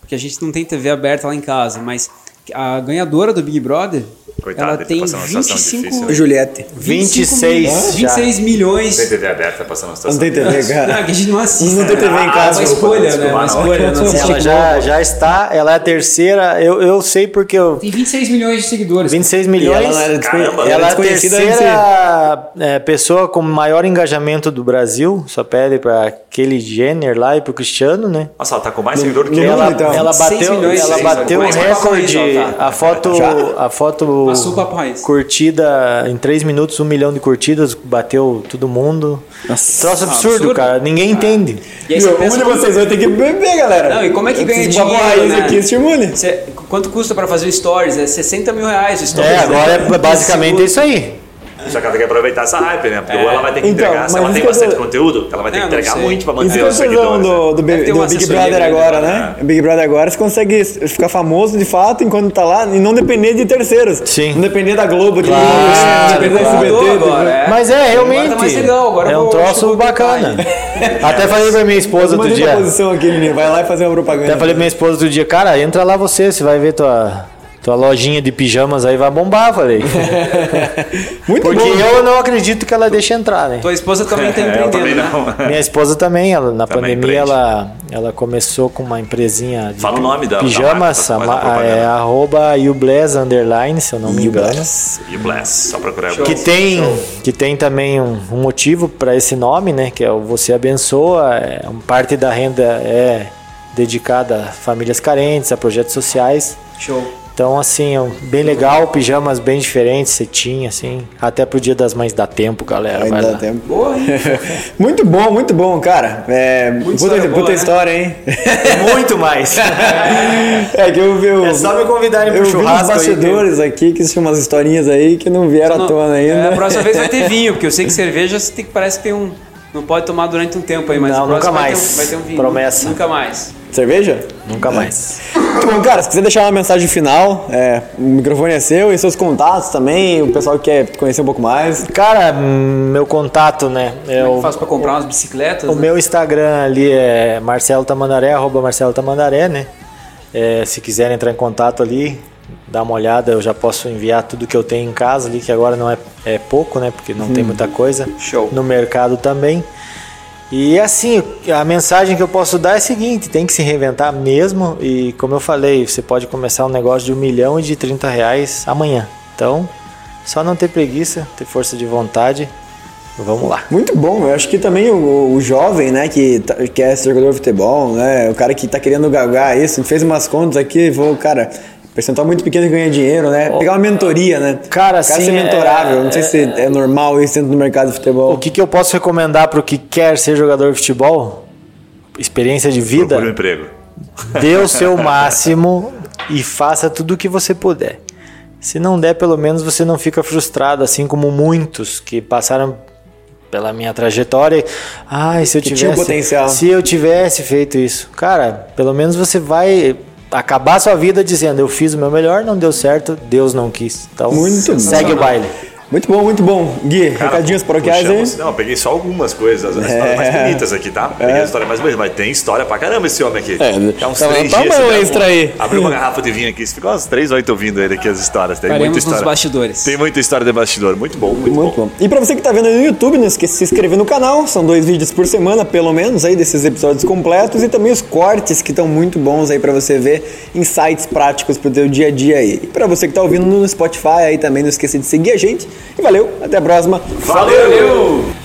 porque a gente não tem TV aberta lá em casa, mas a ganhadora do Big Brother, Coitada, ela tá tem situação 25... difícil, né? Juliette. 26 já. 26 milhões... Tem TV aberta passando uma situação. Não tem TV, cara. Não, que a gente não assiste. Não tem TV em Ah, casa. uma escolha, né? Uma escolha. Não assiste ela já, já está, ela é a terceira. Eu, eu sei porque eu. Tem 26 milhões de seguidores. 26 E milhões. ela não era Caramba. ela é a de- terceira é, pessoa com maior engajamento do Brasil. Só pede para aquele Jenner lá e pro Cristiano, né? Nossa, ela tá com mais seguidor que Ela, então. ela 26 bateu, milhões, ela bateu o recorde. tá. A foto, a foto Passou pra país. curtida em 3 minutos, um milhão de curtidas, bateu todo mundo. Nossa. Troço absurdo, absurdo. cara. Ninguém entende. E aí você Meu, um de vocês vai ter que beber, galera. Não, e como é que ganha dinheiro, raiz né? aqui, estimule. Você- quanto custa pra fazer o stories? É 60 mil reais o stories. É, né? agora é basicamente isso aí. Só que ela tem que aproveitar essa hype, né? Porque É. ou ela vai ter que Então, entregar, se ela tem bastante tô- conteúdo, ela vai ter É, que entregar muito pra manter é os seguidores. do, né? do, Big- ter do Big Brother agora, né? né? Big Brother agora você consegue ficar famoso de fato enquanto tá lá e não depender de terceiros. Sim. Não depender da Globo, de Claro, não depender da claro. SBT. Mudou agora, é. Mas é, realmente. Agora tá mais legal, agora é um troço bacana. [LAUGHS] Até falei pra minha esposa outro dia. posição aqui. Vai lá e fazer uma propaganda. Até falei pra minha esposa outro dia, cara, entra lá você, você vai ver tua, tua lojinha de pijamas aí vai bombar, falei. [LAUGHS] Muito Porque bom. eu não acredito que ela deixe entrar, né? Tua esposa também tá [LAUGHS] É, empreendendo, também né? Minha esposa também, ela, na Também pandemia, empreende. ela, ela começou com uma empresinha de Fala o nome da- da pijamas, marca, a é arroba youbless underline, se eu não me engano. E o Bless, só procurar o Que tem, que tem também um, um motivo para esse nome, né? Que é o Você Abençoa. É, parte da renda é dedicada a famílias carentes, a projetos sociais. Show. Então, assim, é bem legal, pijamas bem diferentes, cetim, assim. Até pro dia das mães dá tempo, galera. vai Ainda lá. dá tempo. Boa, hein? [LAUGHS] Muito bom, muito bom, cara. É, puta história puta boa, né? história, hein? [LAUGHS] Muito mais. [LAUGHS] é que eu vi o. É só me convidarem pro eu vi churrasco aí, bastidores aqui que tinham umas historinhas aí que não vieram à Não, tona ainda. é, a próxima vez vai ter vinho, porque eu sei que cerveja você tem que parece que tem um. Não pode tomar durante um tempo aí, mas Não, nunca vai ter mais. um- vai ter um vinho. Promessa. Nunca mais. Cerveja? Nunca mais. Muito bom, cara, se quiser deixar uma mensagem final, é, o microfone é seu e seus contatos também, o pessoal que quer te conhecer um pouco mais. Cara, hum, meu contato, né? É Como é o, que faz pra comprar umas bicicletas? o né? meu Instagram ali é Marcelo Tamandaré, arroba Marcelo Tamandaré, né? É, se quiserem entrar em contato ali, dá uma olhada, eu já posso enviar tudo que eu tenho em casa ali, que agora não é, é pouco, né? Porque não tem muita coisa. Show. No mercado também. E assim, a mensagem que eu posso dar é a seguinte: tem que se reinventar mesmo. E como eu falei, você pode começar um negócio de um milhão e de 30 reais amanhã. Então, só não ter preguiça, ter força de vontade. Vamos lá. Muito bom, eu acho que também o, o jovem, né, que tá- quer ser jogador de futebol, né, o cara que tá querendo galgar isso, fez umas contas aqui, vou, cara, percentual muito pequeno que ganha dinheiro, né, pegar uma mentoria, né, Cara, o cara assim, ser mentorável, é- não sei se é normal isso dentro do mercado de futebol. O que, que eu posso recomendar para o que quer ser jogador de futebol? Experiência de vida. Procure um emprego. Dê o seu [LAUGHS] máximo e faça tudo o que você puder. Se não der, pelo menos você não fica frustrado, assim como muitos que passaram pela minha trajetória. Ai, se eu Que tinha tivesse, potencial. se eu tivesse feito isso, cara, pelo menos você vai acabar sua vida dizendo eu fiz o meu melhor, não deu certo, Deus não quis. Então, Muito segue o baile. Muito bom, muito bom. Gui, recadinhos paroquiais aí? Não, eu peguei só algumas coisas, as histórias mais bonitas aqui, tá? Peguei a história mais bonita, mas tem história pra caramba esse homem aqui. É, uns tá- três tá dias. bom dá extra um- aí. Abriu uma garrafa de vinho aqui, você ficou umas três, oito ouvindo ele aqui as histórias. Tem muita Faremos nos história. bastidores. Tem muita história de bastidor, muito bom, muito, Muito bom. bom. E pra você que tá vendo aí no YouTube, não esqueça de se inscrever no canal. São dois vídeos por semana, pelo menos, aí desses episódios completos. E também os cortes que estão muito bons aí pra você ver insights práticos pro teu dia a dia aí. E pra você que tá ouvindo no Spotify aí também, não esqueça de seguir a gente. E valeu, até a próxima. Valeu!